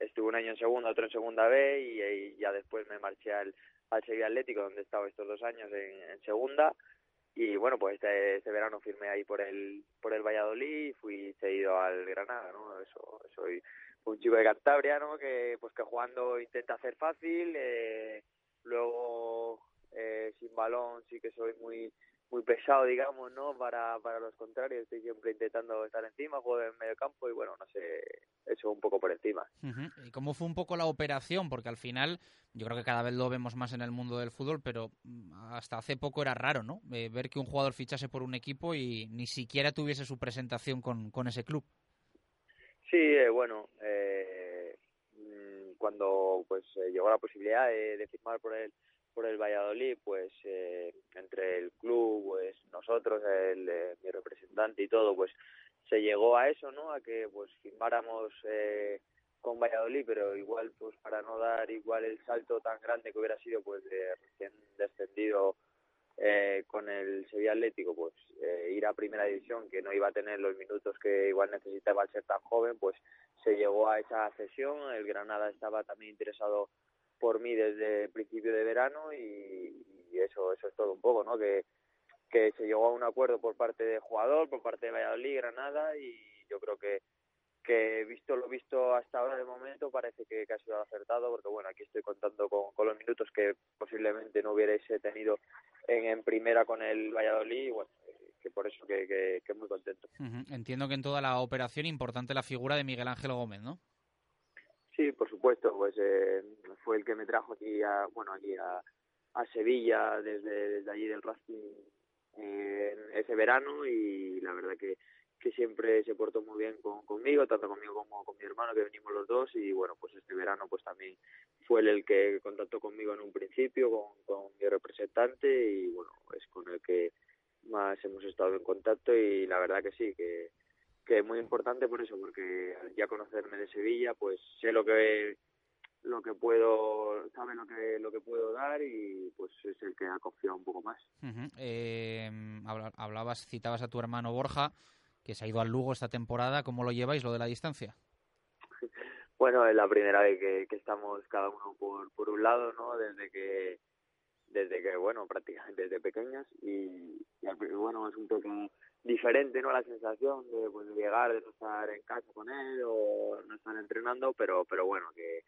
Speaker 33: estuve un año en segunda, otro en segunda B y, ya después me marché al, al Sevilla Atlético donde he estado estos dos años en, en segunda y bueno pues este, este verano firmé ahí por el por el Valladolid y fui cedido al Granada, ¿no? Eso, soy un chico de Cantabria, ¿no? Que pues que jugando intenta hacer fácil, eh, luego eh, sin balón sí que soy muy muy pesado, digamos, ¿no? Para, para los contrarios, estoy siempre intentando estar encima, juego en medio campo y bueno, no sé, eso un poco por encima.
Speaker 2: ¿Y cómo fue un poco la operación? Porque al final, yo creo que cada vez lo vemos más en el mundo del fútbol, pero mm, hasta hace poco era raro, ¿no? Eh, ver que un jugador fichase por un equipo y ni siquiera tuviese su presentación con, con ese club.
Speaker 33: Sí, eh, bueno, eh, mm, cuando pues eh, llegó la posibilidad de, de firmar por el por el Valladolid, pues eh, entre el club, pues nosotros, el, eh, mi representante y todo, pues se llegó a eso, ¿no? A que pues firmáramos eh, con Valladolid, pero igual pues para no dar igual el salto tan grande que hubiera sido pues de recién descendido eh, con el Sevilla Atlético, pues eh, ir a primera división, que no iba a tener los minutos que igual necesitaba al ser tan joven, pues se llegó a esa cesión. El Granada estaba también interesado por mí desde principio de verano y, eso eso es todo un poco, ¿no? Que, que se llegó a un acuerdo por parte del jugador, por parte de Valladolid, Granada y yo creo que que visto lo visto hasta ahora de momento parece que, que ha sido acertado porque bueno aquí estoy contando con, con los minutos que posiblemente no hubierais tenido en, en primera con el Valladolid y bueno que por eso que, que, muy contento.
Speaker 2: Entiendo que en toda la operación importante la figura de Miguel Ángel Gómez, ¿no?
Speaker 33: Sí, por supuesto, pues eh, fue el que me trajo aquí a, bueno, aquí a, Sevilla desde, desde allí del Racing eh, ese verano y la verdad que, siempre se portó muy bien con, conmigo, tanto conmigo como con mi hermano que venimos los dos y bueno, pues este verano pues también fue él el que contactó conmigo en un principio con, con mi representante y bueno, es con el que más hemos estado en contacto y la verdad que sí, que que es muy importante por eso, porque ya conocerme de Sevilla, pues sé lo que lo que puedo, sabe lo que lo que puedo dar y pues es el que ha confiado un poco más.
Speaker 2: Eh, habla- hablabas, citabas a tu hermano Borja, que se ha ido al Lugo esta temporada. ¿Cómo lo lleváis, lo de la distancia?
Speaker 33: Bueno, es la primera vez que, que estamos cada uno por, por un lado, ¿no? Desde que, desde que, bueno, prácticamente desde pequeños y, y bueno, es un poco diferente, ¿no? La sensación de, pues, llegar, de no estar en casa con él o no estar entrenando, pero, pero bueno, que,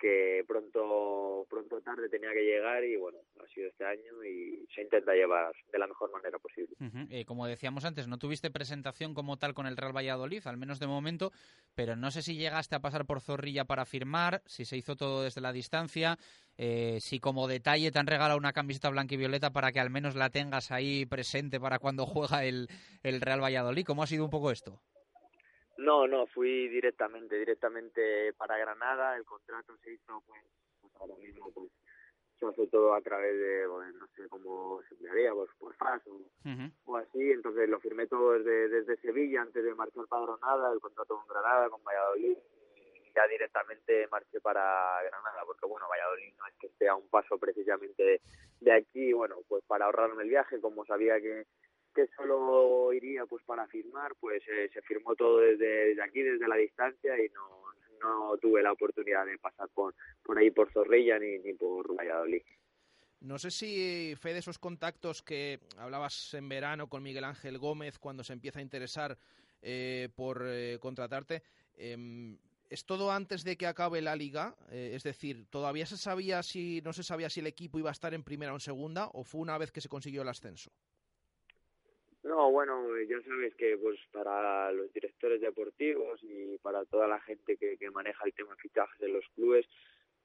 Speaker 33: que pronto, pronto tarde tenía que llegar y bueno, ha sido este año y se intenta llevar de la mejor manera posible.
Speaker 2: Eh, como decíamos antes, no tuviste presentación como tal con el Real Valladolid, al menos de momento, pero no sé si llegaste a pasar por Zorrilla para firmar, si se hizo todo desde la distancia, eh, si como detalle te han regalado una camiseta blanca y violeta para que al menos la tengas ahí presente para cuando juega el, el Real Valladolid. ¿Cómo ha sido un poco esto?
Speaker 33: No, no, fui directamente, directamente para Granada, el contrato se hizo pues, pues ahora mismo pues se hace todo a través de, bueno, no sé cómo se enviaría, pues por fax o, o así, entonces lo firmé todo desde, desde Sevilla antes de marchar para Granada, el contrato con Granada, con Valladolid, y ya directamente marché para Granada, porque bueno, Valladolid no es que esté a un paso precisamente de, de aquí, bueno, pues para ahorrarme el viaje, como sabía que solo iría pues para firmar, pues eh, se firmó todo desde, aquí, desde la distancia y no, no tuve la oportunidad de pasar por, por ahí por Zorrilla ni, ni por Valladolid.
Speaker 4: No sé si, Fede, esos contactos que hablabas en verano con Miguel Ángel Gómez cuando se empieza a interesar eh, por eh, contratarte, em, ¿es todo antes de que acabe la liga? Es decir, ¿todavía se sabía si, no se sabía si el equipo iba a estar en primera o en segunda o fue una vez que se consiguió el ascenso?
Speaker 33: No, bueno, ya sabes que pues para los directores deportivos y para toda la gente que, que maneja el tema de fichajes de los clubes,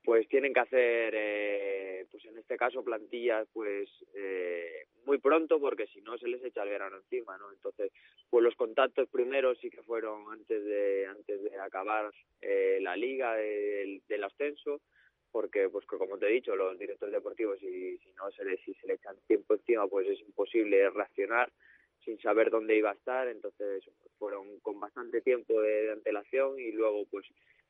Speaker 33: pues tienen que hacer, eh, pues en este caso plantillas, pues eh, muy pronto porque si no se les echa el verano encima, ¿no? Entonces, pues los contactos primeros sí que fueron antes de antes de acabar eh, la liga del, ascenso, porque pues como te he dicho, los directores deportivos si, si no se les si se le echan tiempo encima, pues es imposible reaccionar sin saber dónde iba a estar, entonces fueron con bastante tiempo de, de antelación y luego pues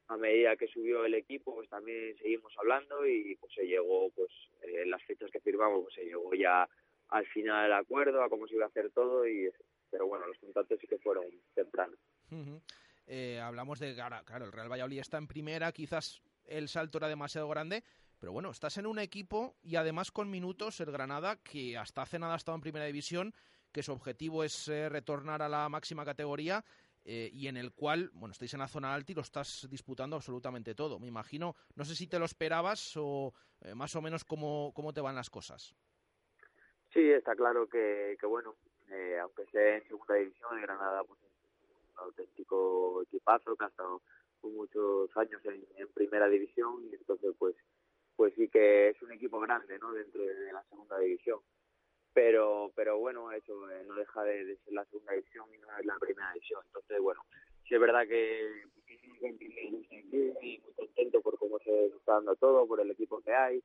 Speaker 33: a medida que subió el equipo pues también seguimos hablando y pues se llegó pues eh, en las fechas que firmamos pues se llegó ya al final al acuerdo a cómo se iba a hacer todo y pero bueno los contactos sí que fueron tempranos
Speaker 4: Ujú. Eh, hablamos de, ahora, claro, el Real Valladolid está en primera, quizás el salto era demasiado grande, pero bueno, estás en un equipo y además con minutos el Granada, que hasta hace nada ha estado en primera división, que su objetivo es eh, retornar a la máxima categoría eh, y en el cual, bueno, estáis en la zona alta y lo estás disputando absolutamente todo. Me imagino, no sé si te lo esperabas o eh, más o menos cómo, cómo te van las cosas.
Speaker 33: Sí, está claro que, que bueno, aunque sea en segunda división, el Granada pues, es un auténtico equipazo que ha estado muchos años en, en primera división y entonces pues pues sí que es un equipo grande no dentro de la segunda división pero pero bueno eso eh, no deja de, ser la segunda división y no es la primera división entonces bueno sí es verdad que muy contento por cómo se está dando todo por el equipo que hay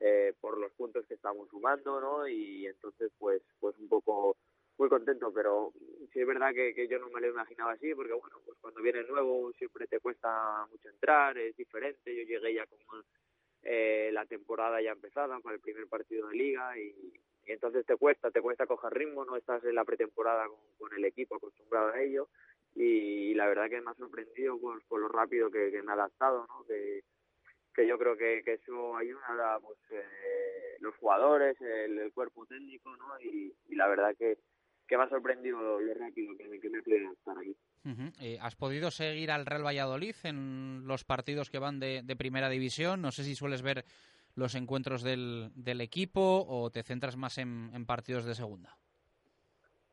Speaker 33: eh, por los puntos que estamos sumando no y entonces pues pues un poco muy contento pero sí es verdad que, yo no me lo imaginaba así porque bueno pues cuando viene nuevo siempre te cuesta mucho entrar es diferente. Yo llegué ya con eh, la temporada ya empezada con el primer partido de liga y, y entonces te cuesta, te cuesta coger ritmo, no estás en la pretemporada con, con el equipo acostumbrado a ello y, y, la verdad que me ha sorprendido por, por lo rápido que, que, me ha adaptado, ¿no? que, que yo creo que, que eso ayuda pues, eh, los jugadores, el, el, cuerpo técnico ¿no? y, y la verdad que, que me ha sorprendido lo, rápido que, que me estar aquí.
Speaker 2: Uh -huh. eh, ¿Has podido seguir al Real Valladolid en los partidos que van de, de primera división? No sé si sueles ver los encuentros del, equipo o te centras más en, partidos de segunda?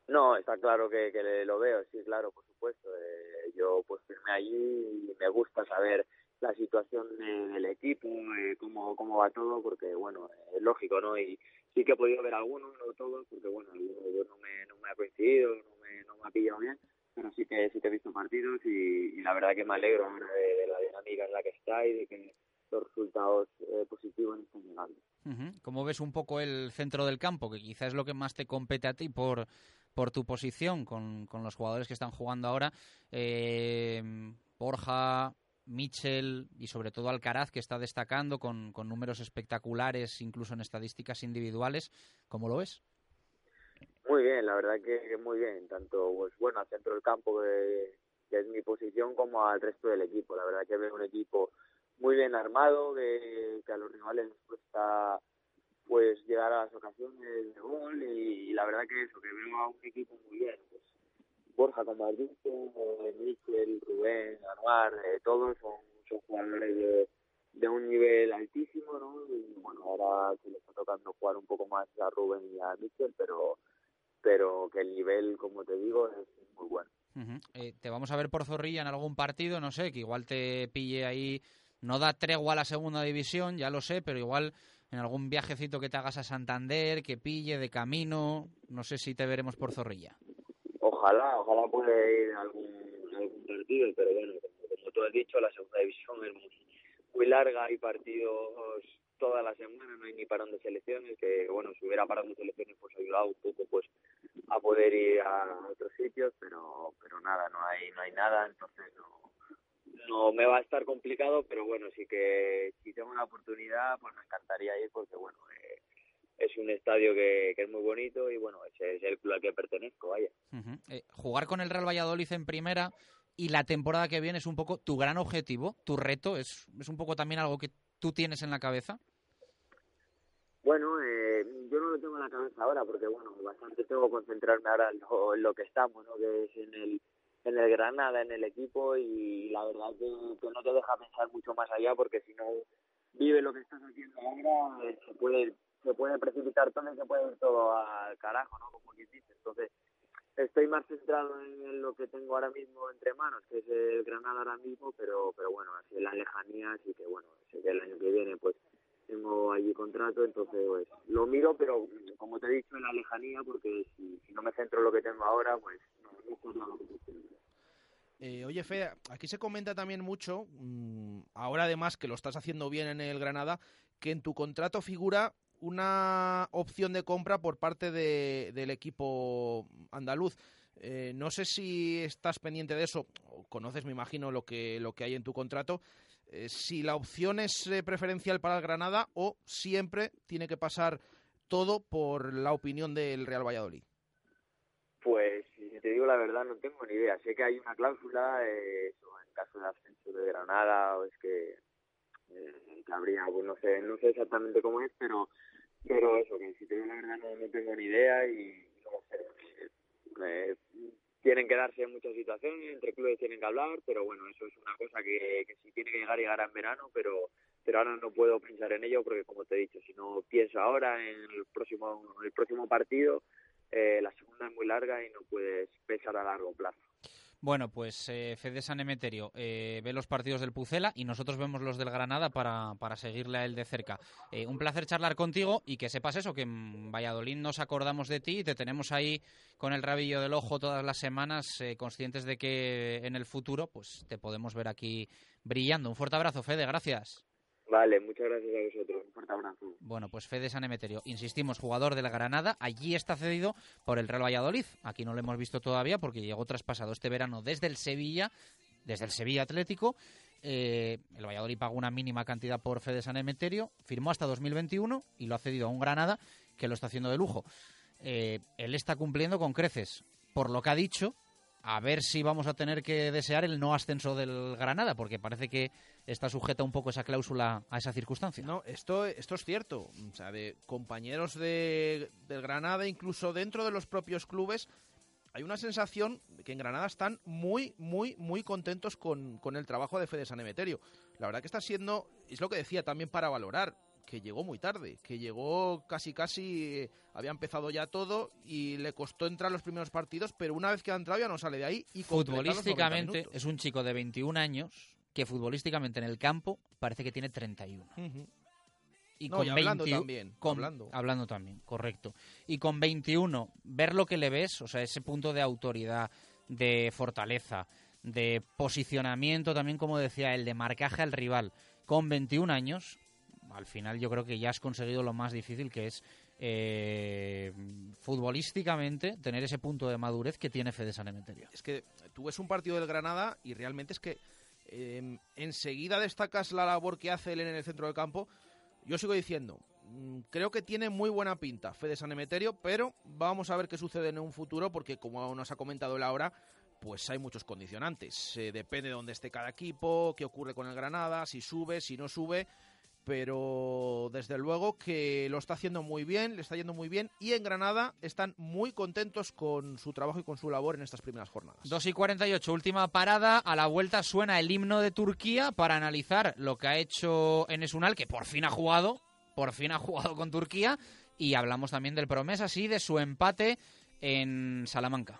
Speaker 33: No, está claro que, lo veo, sí, claro, por supuesto. Eh, yo pues firmé allí y me gusta saber la situación de, del equipo, eh, cómo, cómo va todo, porque bueno, es lógico, ¿no? Y sí que he podido ver algunos, no todos, porque bueno, algunos no me, no me ha coincidido, no me, ha pillado bien, pero sí que sí que he visto partidos y, la verdad que me alegro de la dinámica en la que está y de que los resultados eh, positivos están llegando.
Speaker 2: Uh -huh. ¿Cómo ves un poco el centro del campo, que quizás es lo que más te compete a ti por, por tu posición con, con los jugadores que están jugando ahora? Eh, Borja, Mitchell y sobre todo Alcaraz, que está destacando con, con números espectaculares, incluso en estadísticas individuales. ¿Cómo lo ves?
Speaker 33: Muy bien, la verdad que, que muy bien, tanto pues bueno al centro del campo que, que es mi posición como al resto del equipo. La verdad que veo un equipo muy bien armado, que, que a los rivales les cuesta pues llegar a las ocasiones de gol y, la verdad que eso, que veo a un equipo muy bien. Pues, Borja como has eh, Michel, Rubén, Anuar, eh, todos son, son jugadores de, de, un nivel altísimo, ¿no? Y bueno, ahora se le está tocando jugar un poco más a Rubén y a Michel, pero, pero que el nivel, como te digo, es muy bueno.
Speaker 2: Eh, ¿Te vamos a ver por Zorrilla en algún partido? No sé, que igual te pille ahí no da tregua a la segunda división, ya lo sé, pero igual en algún viajecito que te hagas a Santander, que pille de camino, no sé si te veremos por Zorrilla.
Speaker 33: Ojalá, ojalá pueda ir a algún, algún partido, pero bueno, como, tú has dicho, la segunda división es muy, muy larga, hay partidos toda la semana, no hay ni parón de selecciones, que bueno, si hubiera parón de selecciones pues ayudado un poco pues a poder ir a otros sitios, pero pero nada, no hay no hay nada, entonces no no me va a estar complicado, pero bueno, sí que si tengo una oportunidad, pues me encantaría ir porque bueno, eh, es un estadio que, que, es muy bonito y bueno, ese es el club al que pertenezco, vaya.
Speaker 2: Uh -huh. eh, jugar con el Real Valladolid en primera y la temporada que viene es un poco tu gran objetivo, tu reto, es, es un poco también algo que tú tienes en la cabeza.
Speaker 33: Bueno, eh, yo no lo tengo en la cabeza ahora porque bueno, bastante tengo que concentrarme ahora en lo, en lo que estamos, ¿no? Que es en el en el Granada, en el equipo y la verdad que, que no te deja pensar mucho más allá porque si no vive lo que estás haciendo ahora eh, se puede se puede precipitar todo y se puede ir todo al carajo, ¿no? Como quien dice. Entonces estoy más centrado en lo que tengo ahora mismo entre manos, que es el Granada ahora mismo, pero pero bueno, así en la lejanía, así que bueno, sé que el año que viene pues tengo allí contrato, entonces pues lo miro, pero como te he dicho, en la lejanía, porque si, no me centro en lo que tengo ahora, pues no, no lo que
Speaker 4: eh, oye, Fe, aquí se comenta también mucho, mmm, ahora además que lo estás haciendo bien en el Granada, que en tu contrato figura una opción de compra por parte de, del equipo andaluz. Eh, no sé si estás pendiente de eso, conoces, me imagino, lo que, lo que hay en tu contrato. Eh, si la opción es eh, preferencial para el Granada o siempre tiene que pasar todo por la opinión del Real Valladolid.
Speaker 33: Pues si te digo la verdad no tengo ni idea. Sé que hay una cláusula eh, en caso de ascenso de Granada o es que, eh, que habría, pues no sé, no sé exactamente cómo es, pero pero eso, que si te digo la verdad no, no tengo ni idea y no sé. Tienen que darse muchas situaciones, entre clubes tienen que hablar, pero bueno, eso es una cosa que, que si tiene que llegar, llegará en verano, pero pero ahora no puedo pensar en ello porque como te he dicho, si no pienso ahora en el próximo, el próximo partido, eh, la segunda es muy larga y no puedes pensar a largo plazo.
Speaker 2: Bueno, pues eh, Fede San Emeterio eh, ve los partidos del Pucela y nosotros vemos los del Granada para, para seguirle a él de cerca. Eh, un placer charlar contigo y que sepas eso, que en Valladolid nos acordamos de ti y te tenemos ahí con el rabillo del ojo todas las semanas, eh, conscientes de que en el futuro pues te podemos ver aquí brillando. Un fuerte abrazo, Fede, gracias.
Speaker 33: Vale, muchas gracias a vosotros. Un fuerte abrazo.
Speaker 2: Bueno, pues Fede San Emeterio, insistimos, jugador del Granada, allí está cedido por el Real Valladolid. Aquí no lo hemos visto todavía porque llegó traspasado este verano desde el Sevilla, desde el Sevilla Atlético. Eh, el Valladolid pagó una mínima cantidad por Fede San Emeterio, firmó hasta 2021 y lo ha cedido a un Granada que lo está haciendo de lujo. Eh, él está cumpliendo con creces, por lo que ha dicho, a ver si vamos a tener que desear el no ascenso del Granada, porque parece que está sujeta un poco esa cláusula a esa circunstancia.
Speaker 4: No, esto, esto es cierto. O sea, de compañeros de, del Granada, incluso dentro de los propios clubes, hay una sensación de que en Granada están muy, muy, muy contentos con, con el trabajo de Fede San Emeterio. La verdad que está siendo, es lo que decía también para valorar, que llegó muy tarde, que llegó casi casi, eh, había empezado ya todo y le costó entrar los primeros partidos, pero una vez que ha entrado ya no sale de ahí y completa los 90
Speaker 2: Futbolísticamente es un chico de 21 años que futbolísticamente en el campo parece que tiene 31.
Speaker 4: Ujú.
Speaker 2: Y
Speaker 4: No,
Speaker 2: con
Speaker 4: y hablando
Speaker 2: 21
Speaker 4: también,
Speaker 2: con-
Speaker 4: hablando.
Speaker 2: también, correcto. Y con 21, ver lo que le ves, o sea, ese punto de autoridad, de fortaleza, de posicionamiento también, como decía él, de marcaje al rival, con 21 años, al final yo creo que ya has conseguido lo más difícil, que es eh, futbolísticamente tener ese punto de madurez que tiene Fede San Emeterio.
Speaker 4: Es que tú ves un partido del Granada y realmente es que eh, enseguida destacas la labor que hace él en el centro del campo. Yo sigo diciendo, mm, creo que tiene muy buena pinta Fede San Emeterio, pero vamos a ver qué sucede en un futuro porque como nos ha comentado él ahora, pues hay muchos condicionantes. Depende de dónde esté cada equipo, qué ocurre con el Granada, si sube, si no sube. Pero desde luego que lo está haciendo muy bien, le está yendo muy bien y en Granada están muy contentos con su trabajo y con su labor en estas primeras jornadas.
Speaker 2: 2 y 48, última parada. A la vuelta suena el himno de Turquía para analizar lo que ha hecho Enes Unal, que por fin ha jugado, por fin ha jugado con Turquía. Y hablamos también del promesa, sí, de su empate en Salamanca.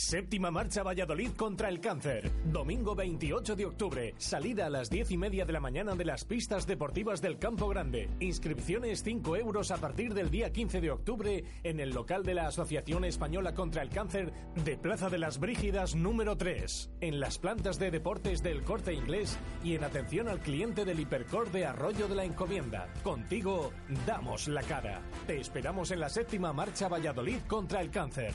Speaker 9: Séptima marcha Valladolid contra el cáncer. Domingo 28 de octubre. Salida a las 10 y media de la mañana de las pistas deportivas del Campo Grande. Inscripciones 5 euros a partir del día 15 de octubre en el local de la Asociación Española contra el Cáncer de Plaza de las Brígidas número 3. En las plantas de deportes del corte inglés y en atención al cliente del Hipercor de Arroyo de la Encomienda. Contigo damos la cara. Te esperamos en la séptima marcha Valladolid contra el cáncer.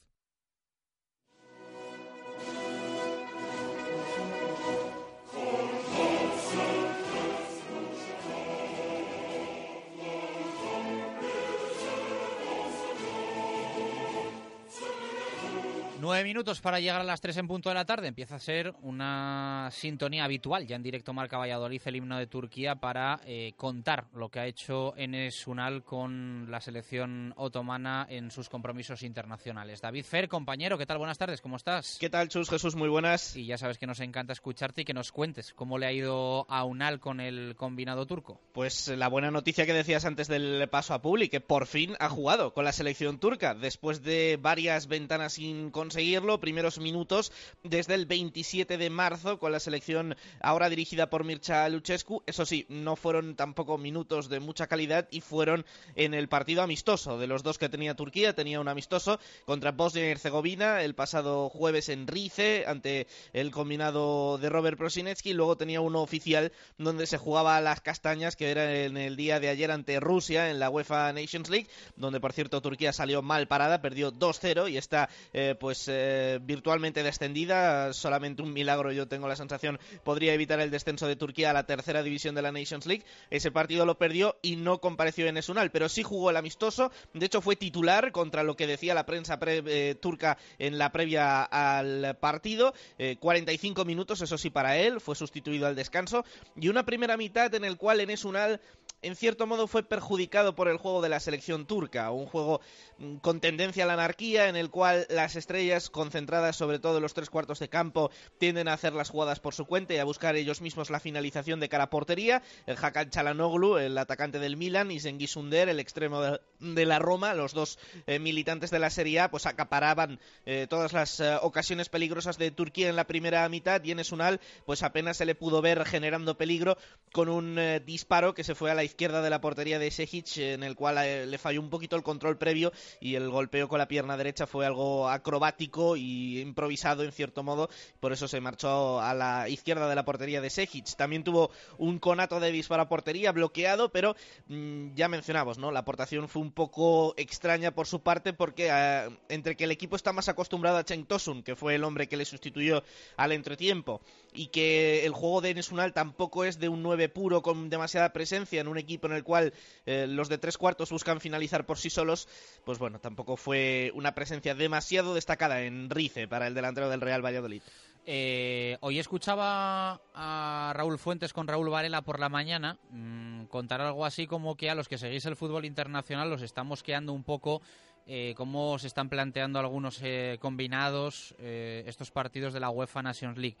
Speaker 2: Nueve minutos para llegar a las tres en punto de la tarde. Empieza a ser una sintonía habitual ya en directo Marca Valladolid, el himno de Turquía, para eh, contar lo que ha hecho Enes Unal con la selección otomana en sus compromisos internacionales. David Fer, compañero, ¿qué tal? Buenas tardes, ¿cómo estás?
Speaker 34: ¿Qué tal, Chus? Jesús, muy buenas.
Speaker 2: Y ya sabes que nos encanta escucharte y que nos cuentes cómo le ha ido a Unal con el combinado turco.
Speaker 34: Pues la buena noticia que decías antes del paso a Publi, que por fin ha jugado con la selección turca después de varias ventanas sin conseguirlo. Primeros minutos desde el 27 de marzo con la selección ahora dirigida por Mircha Luchescu. Eso sí, no fueron tampoco minutos de mucha calidad y fueron en el partido amistoso de los dos que tenía Turquía. Tenía un amistoso contra Bosnia y Herzegovina el pasado jueves en Rice ante el combinado de Robert Prosinecki luego tenía uno oficial donde se jugaba a las castañas que era en el día de ayer ante Rusia en la UEFA Nations League donde por cierto Turquía salió mal parada, perdió 2-0 y está eh, pues eh, virtualmente descendida. Solamente un milagro, yo tengo la sensación, podría evitar el descenso de Turquía a la tercera división de la Nations League. Ese partido lo perdió y no compareció en Esunal, pero sí jugó el amistoso. De hecho, fue titular contra lo que decía la prensa eh, turca en la previa al partido. 45 minutos, eso sí, para él. Fue sustituido al descanso. Y una primera mitad en el cual en Esunal en cierto modo fue perjudicado por el juego de la selección turca, un juego mm, con tendencia a la anarquía en el cual las estrellas concentradas sobre todo en los tres cuartos de campo tienden a hacer las jugadas por su cuenta y a buscar ellos mismos la finalización de cara a portería. El Hakan Chalanoglu, el atacante del Milan, y Zengi Sunder, el extremo de, la Roma, los dos eh, militantes de la Serie A, pues acaparaban eh, todas las eh, ocasiones peligrosas de Turquía en la primera mitad y en Esunal pues apenas se le pudo ver generando peligro con un disparo que se fue a la izquierda de la portería de Sejic, en el cual eh, le falló un poquito el control previo y el golpeo con la pierna derecha fue algo acrobático y improvisado en cierto modo, por eso se marchó a la izquierda de la portería de Sejic. También tuvo un conato de disparo a portería bloqueado, pero mm, ya mencionamos, ¿no? La aportación fue un poco extraña por su parte porque eh, entre que el equipo está más acostumbrado a Cheng Tosun, que fue el hombre que le sustituyó al entretiempo, y que el juego de Nesunal tampoco es de un 9 puro con demasiada presencia en un equipo en el cual eh, los de tres cuartos buscan finalizar por sí solos, pues bueno, tampoco fue una presencia demasiado destacada en Rice para el delantero del Real Valladolid.
Speaker 2: Eh, hoy escuchaba a Raúl Fuentes con Raúl Varela por la mañana mm, contar algo así como que a los que seguís el fútbol internacional los estamos quedando un poco eh, cómo se están planteando algunos combinados estos partidos de la UEFA Nations League.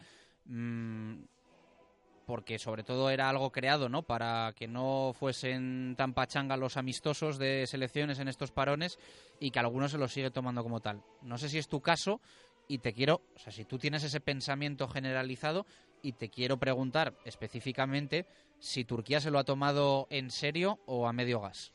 Speaker 2: Mm, porque sobre todo era algo creado, ¿no? Para que no fuesen tan pachanga los amistosos de selecciones en estos parones y que algunos se los sigue tomando como tal. No sé si es tu caso y te quiero, o sea, si tú tienes ese pensamiento generalizado y te quiero preguntar específicamente si Turquía se lo ha tomado en serio o a medio gas.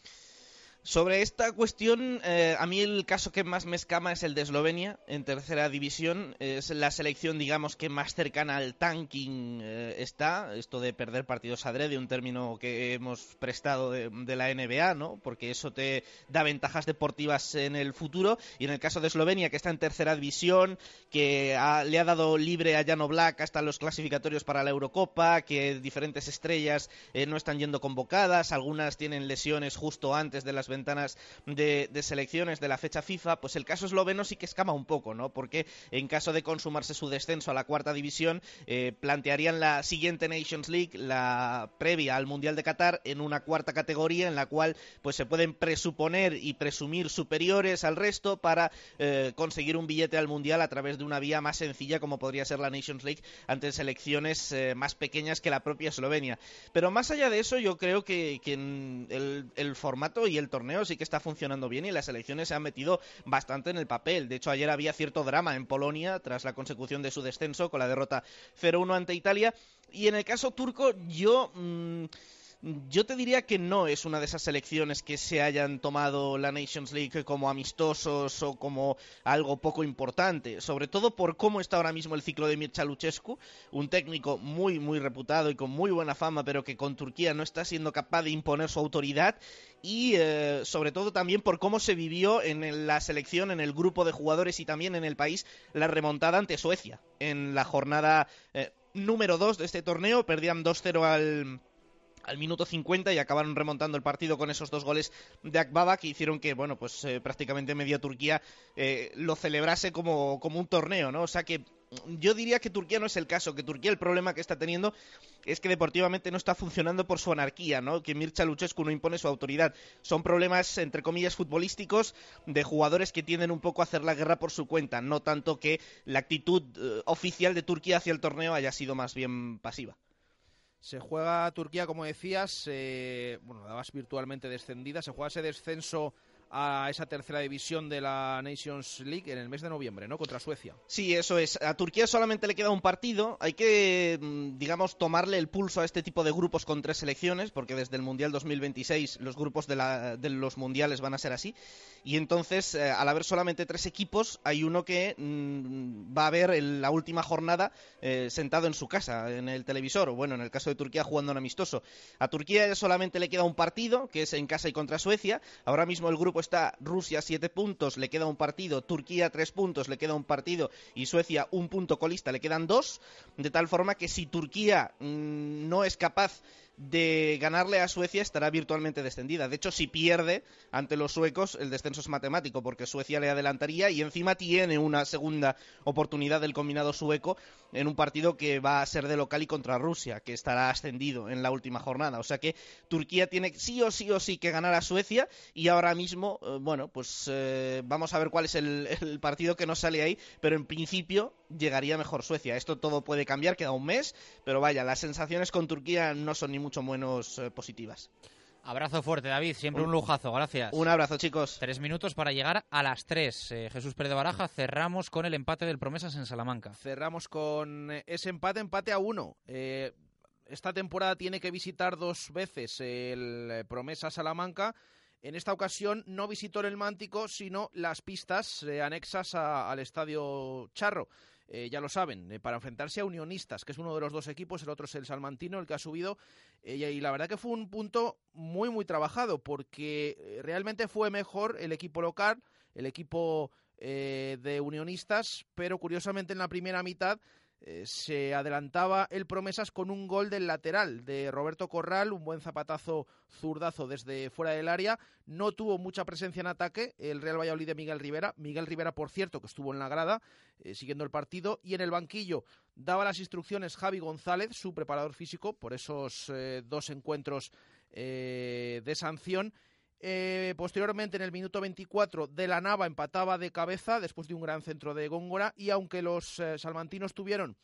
Speaker 34: Sobre esta cuestión, eh, a mí el caso que más me escama es el de Eslovenia, en tercera división. Es la selección, digamos, que más cercana al tanking eh, está. Esto de perder partidos adrede, un término que hemos prestado de, la NBA, ¿no? Porque eso te da ventajas deportivas en el futuro. Y en el caso de Eslovenia, que está en tercera división, que le ha dado libre a Jano Black hasta los clasificatorios para la Eurocopa, que diferentes estrellas eh, no están yendo convocadas, algunas tienen lesiones justo antes de las ventanas de, selecciones de la fecha FIFA, pues el caso esloveno sí que escama un poco, ¿no? Porque en caso de consumarse su descenso a la cuarta división, eh, plantearían la siguiente Nations League, la previa al Mundial de Qatar, en una cuarta categoría en la cual pues se pueden presuponer y presumir superiores al resto para eh, conseguir un billete al Mundial a través de una vía más sencilla como podría ser la Nations League ante selecciones eh, más pequeñas que la propia Eslovenia. Pero más allá de eso, yo creo que, el, el formato y el torneo sí que está funcionando bien y las elecciones se han metido bastante en el papel. De hecho, ayer había cierto drama en Polonia tras la consecución de su descenso con la derrota 0-1 ante Italia. Y en el caso turco, yo... Mm, yo te diría que no es una de esas selecciones que se hayan tomado la Nations League como amistosos o como algo poco importante, sobre todo por cómo está ahora mismo el ciclo de Mircea Lucescu, un técnico muy muy reputado y con muy buena fama, pero que con Turquía no está siendo capaz de imponer su autoridad y eh, sobre todo también por cómo se vivió en la selección, en el grupo de jugadores y también en el país la remontada ante Suecia en la jornada eh, número 2 de este torneo, perdían 2-0 al al minuto 50 y acabaron remontando el partido con esos dos goles de Akbaba que hicieron que, bueno, pues eh, prácticamente media Turquía eh, lo celebrase como, como un torneo, ¿no? O sea que yo diría que Turquía no es el caso, que Turquía el problema que está teniendo es que deportivamente no está funcionando por su anarquía, ¿no? Que Mircha Luchescu no impone su autoridad. Son problemas, entre comillas, futbolísticos de jugadores que tienden un poco a hacer la guerra por su cuenta, no tanto que la actitud eh, oficial de Turquía hacia el torneo haya sido más bien pasiva.
Speaker 4: Se juega Turquía, como decías, eh, bueno, dabas virtualmente descendida, se juega ese descenso a esa tercera división de la Nations League en el mes de noviembre, ¿no? Contra Suecia.
Speaker 34: Sí, eso es. A Turquía solamente le queda un partido. Hay que, mm, digamos, tomarle el pulso a este tipo de grupos con tres selecciones, porque desde el Mundial 2026 los grupos de, los mundiales van a ser así. Y entonces, eh, al haber solamente tres equipos, hay uno que mm, va a ver en la última jornada eh, sentado en su casa, en el televisor, o bueno, en el caso de Turquía jugando en amistoso. A Turquía solamente le queda un partido, que es en casa y contra Suecia. Ahora mismo el grupo está Rusia siete puntos, le queda un partido, Turquía tres puntos, le queda un partido y Suecia un punto colista, le quedan dos. De tal forma que si Turquía mm, no es capaz de ganarle a Suecia estará virtualmente descendida. De hecho, si pierde ante los suecos, el descenso es matemático, porque Suecia le adelantaría y encima tiene una segunda oportunidad del combinado sueco en un partido que va a ser de local y contra Rusia, que estará ascendido en la última jornada. O sea que Turquía tiene sí o sí o sí que ganar a Suecia y ahora mismo, eh, bueno, pues eh, vamos a ver cuál es el, el partido que nos sale ahí, pero en principio llegaría mejor Suecia. Esto todo puede cambiar, queda un mes, pero vaya, las sensaciones con Turquía no son ni mucho menos eh, positivas.
Speaker 2: Abrazo fuerte, David. Siempre un,
Speaker 34: Un-
Speaker 2: lujazo. Gracias.
Speaker 34: Un abrazo, chicos.
Speaker 2: Tres minutos para llegar a las tres. Eh, Jesús Pérez de Baraja, cerramos con el empate del Promesas en Salamanca.
Speaker 4: Cerramos con ese empate, empate a uno. Eh, esta temporada tiene que visitar dos veces el Promesa Salamanca. En esta ocasión no visitó el Mántico, sino las pistas eh, anexas a- al Estadio Charro. Eh, ya lo saben, eh, para enfrentarse a Unionistas, que es uno de los dos equipos, el otro es el Salmantino, el que ha subido. eh, y- la verdad que fue un punto muy, muy trabajado, porque realmente fue mejor el equipo local, el equipo de Unionistas, pero curiosamente en la primera mitad eh, se adelantaba el Promesas con un gol del lateral de Roberto Corral, un buen zapatazo zurdazo desde fuera del área. No tuvo mucha presencia en ataque el Real Valladolid de Miguel Rivera. Miguel Rivera, por cierto, que estuvo en la grada eh, siguiendo el partido. Y en el banquillo daba las instrucciones Javi González, su preparador físico, por esos eh, dos encuentros de sanción. Eh, posteriormente, en el minuto 24, De la Nava empataba de cabeza después de un gran centro de Góngora. Y aunque los eh, salmantinos tuvieron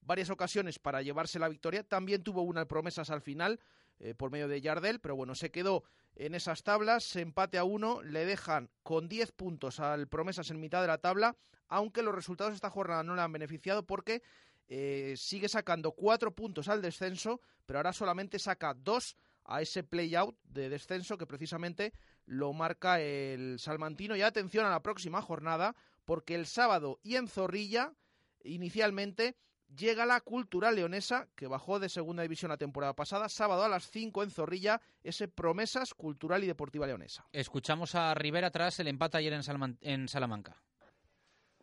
Speaker 4: varias ocasiones para llevarse la victoria, también tuvo una promesas al final eh, por medio de Yardel, pero bueno, se quedó en esas tablas, empate a uno, le dejan con 10 puntos al promesas en mitad de la tabla, aunque los resultados de esta jornada no le han beneficiado porque eh, sigue sacando cuatro puntos al descenso, pero ahora solamente saca dos a ese play-out de descenso que precisamente lo marca el salmantino. Y atención a la próxima jornada, porque el sábado y en Zorrilla, inicialmente, llega la Cultural Leonesa, que bajó de segunda división la temporada pasada, sábado a las 5 en Zorrilla, ese Promesas Cultural y Deportiva Leonesa.
Speaker 2: Escuchamos a Rivera tras el empate ayer en, Salman- en Salamanca.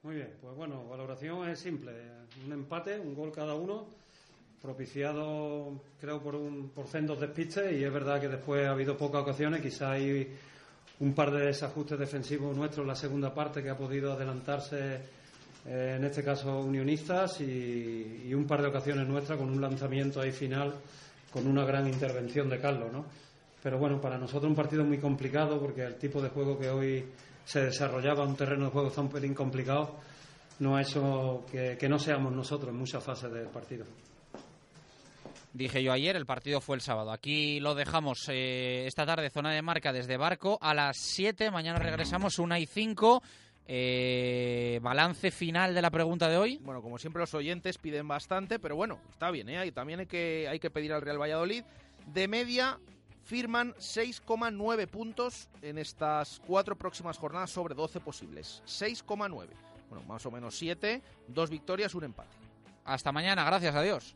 Speaker 35: Muy bien, pues bueno, valoración es simple. Un empate, un gol cada uno, propiciado creo por un por sendos despistes y es verdad que después ha habido pocas ocasiones, quizá hay un par de desajustes defensivos nuestros en la segunda parte que ha podido adelantarse eh, en este caso unionistas y, un par de ocasiones nuestras con un lanzamiento ahí final con una gran intervención de Carlos, ¿no? Pero bueno, para nosotros un partido muy complicado porque el tipo de juego que hoy se desarrollaba, un terreno de juego pelín complicado, no ha hecho que, que no seamos nosotros en muchas fases del partido.
Speaker 2: Dije yo ayer, el partido fue el sábado. Aquí lo dejamos eh, esta tarde, zona de marca desde Barco. A las 7, mañana regresamos, 1 y 5. Eh, balance final de la pregunta de hoy.
Speaker 4: Bueno, como siempre los oyentes piden bastante, pero bueno, está bien, ¿eh? También hay que, hay que pedir al Real Valladolid. De media firman 6,9 puntos en estas cuatro próximas jornadas sobre 12 posibles. 6,9. Bueno, más o menos 7, dos victorias, un empate.
Speaker 2: Hasta mañana, gracias, adiós.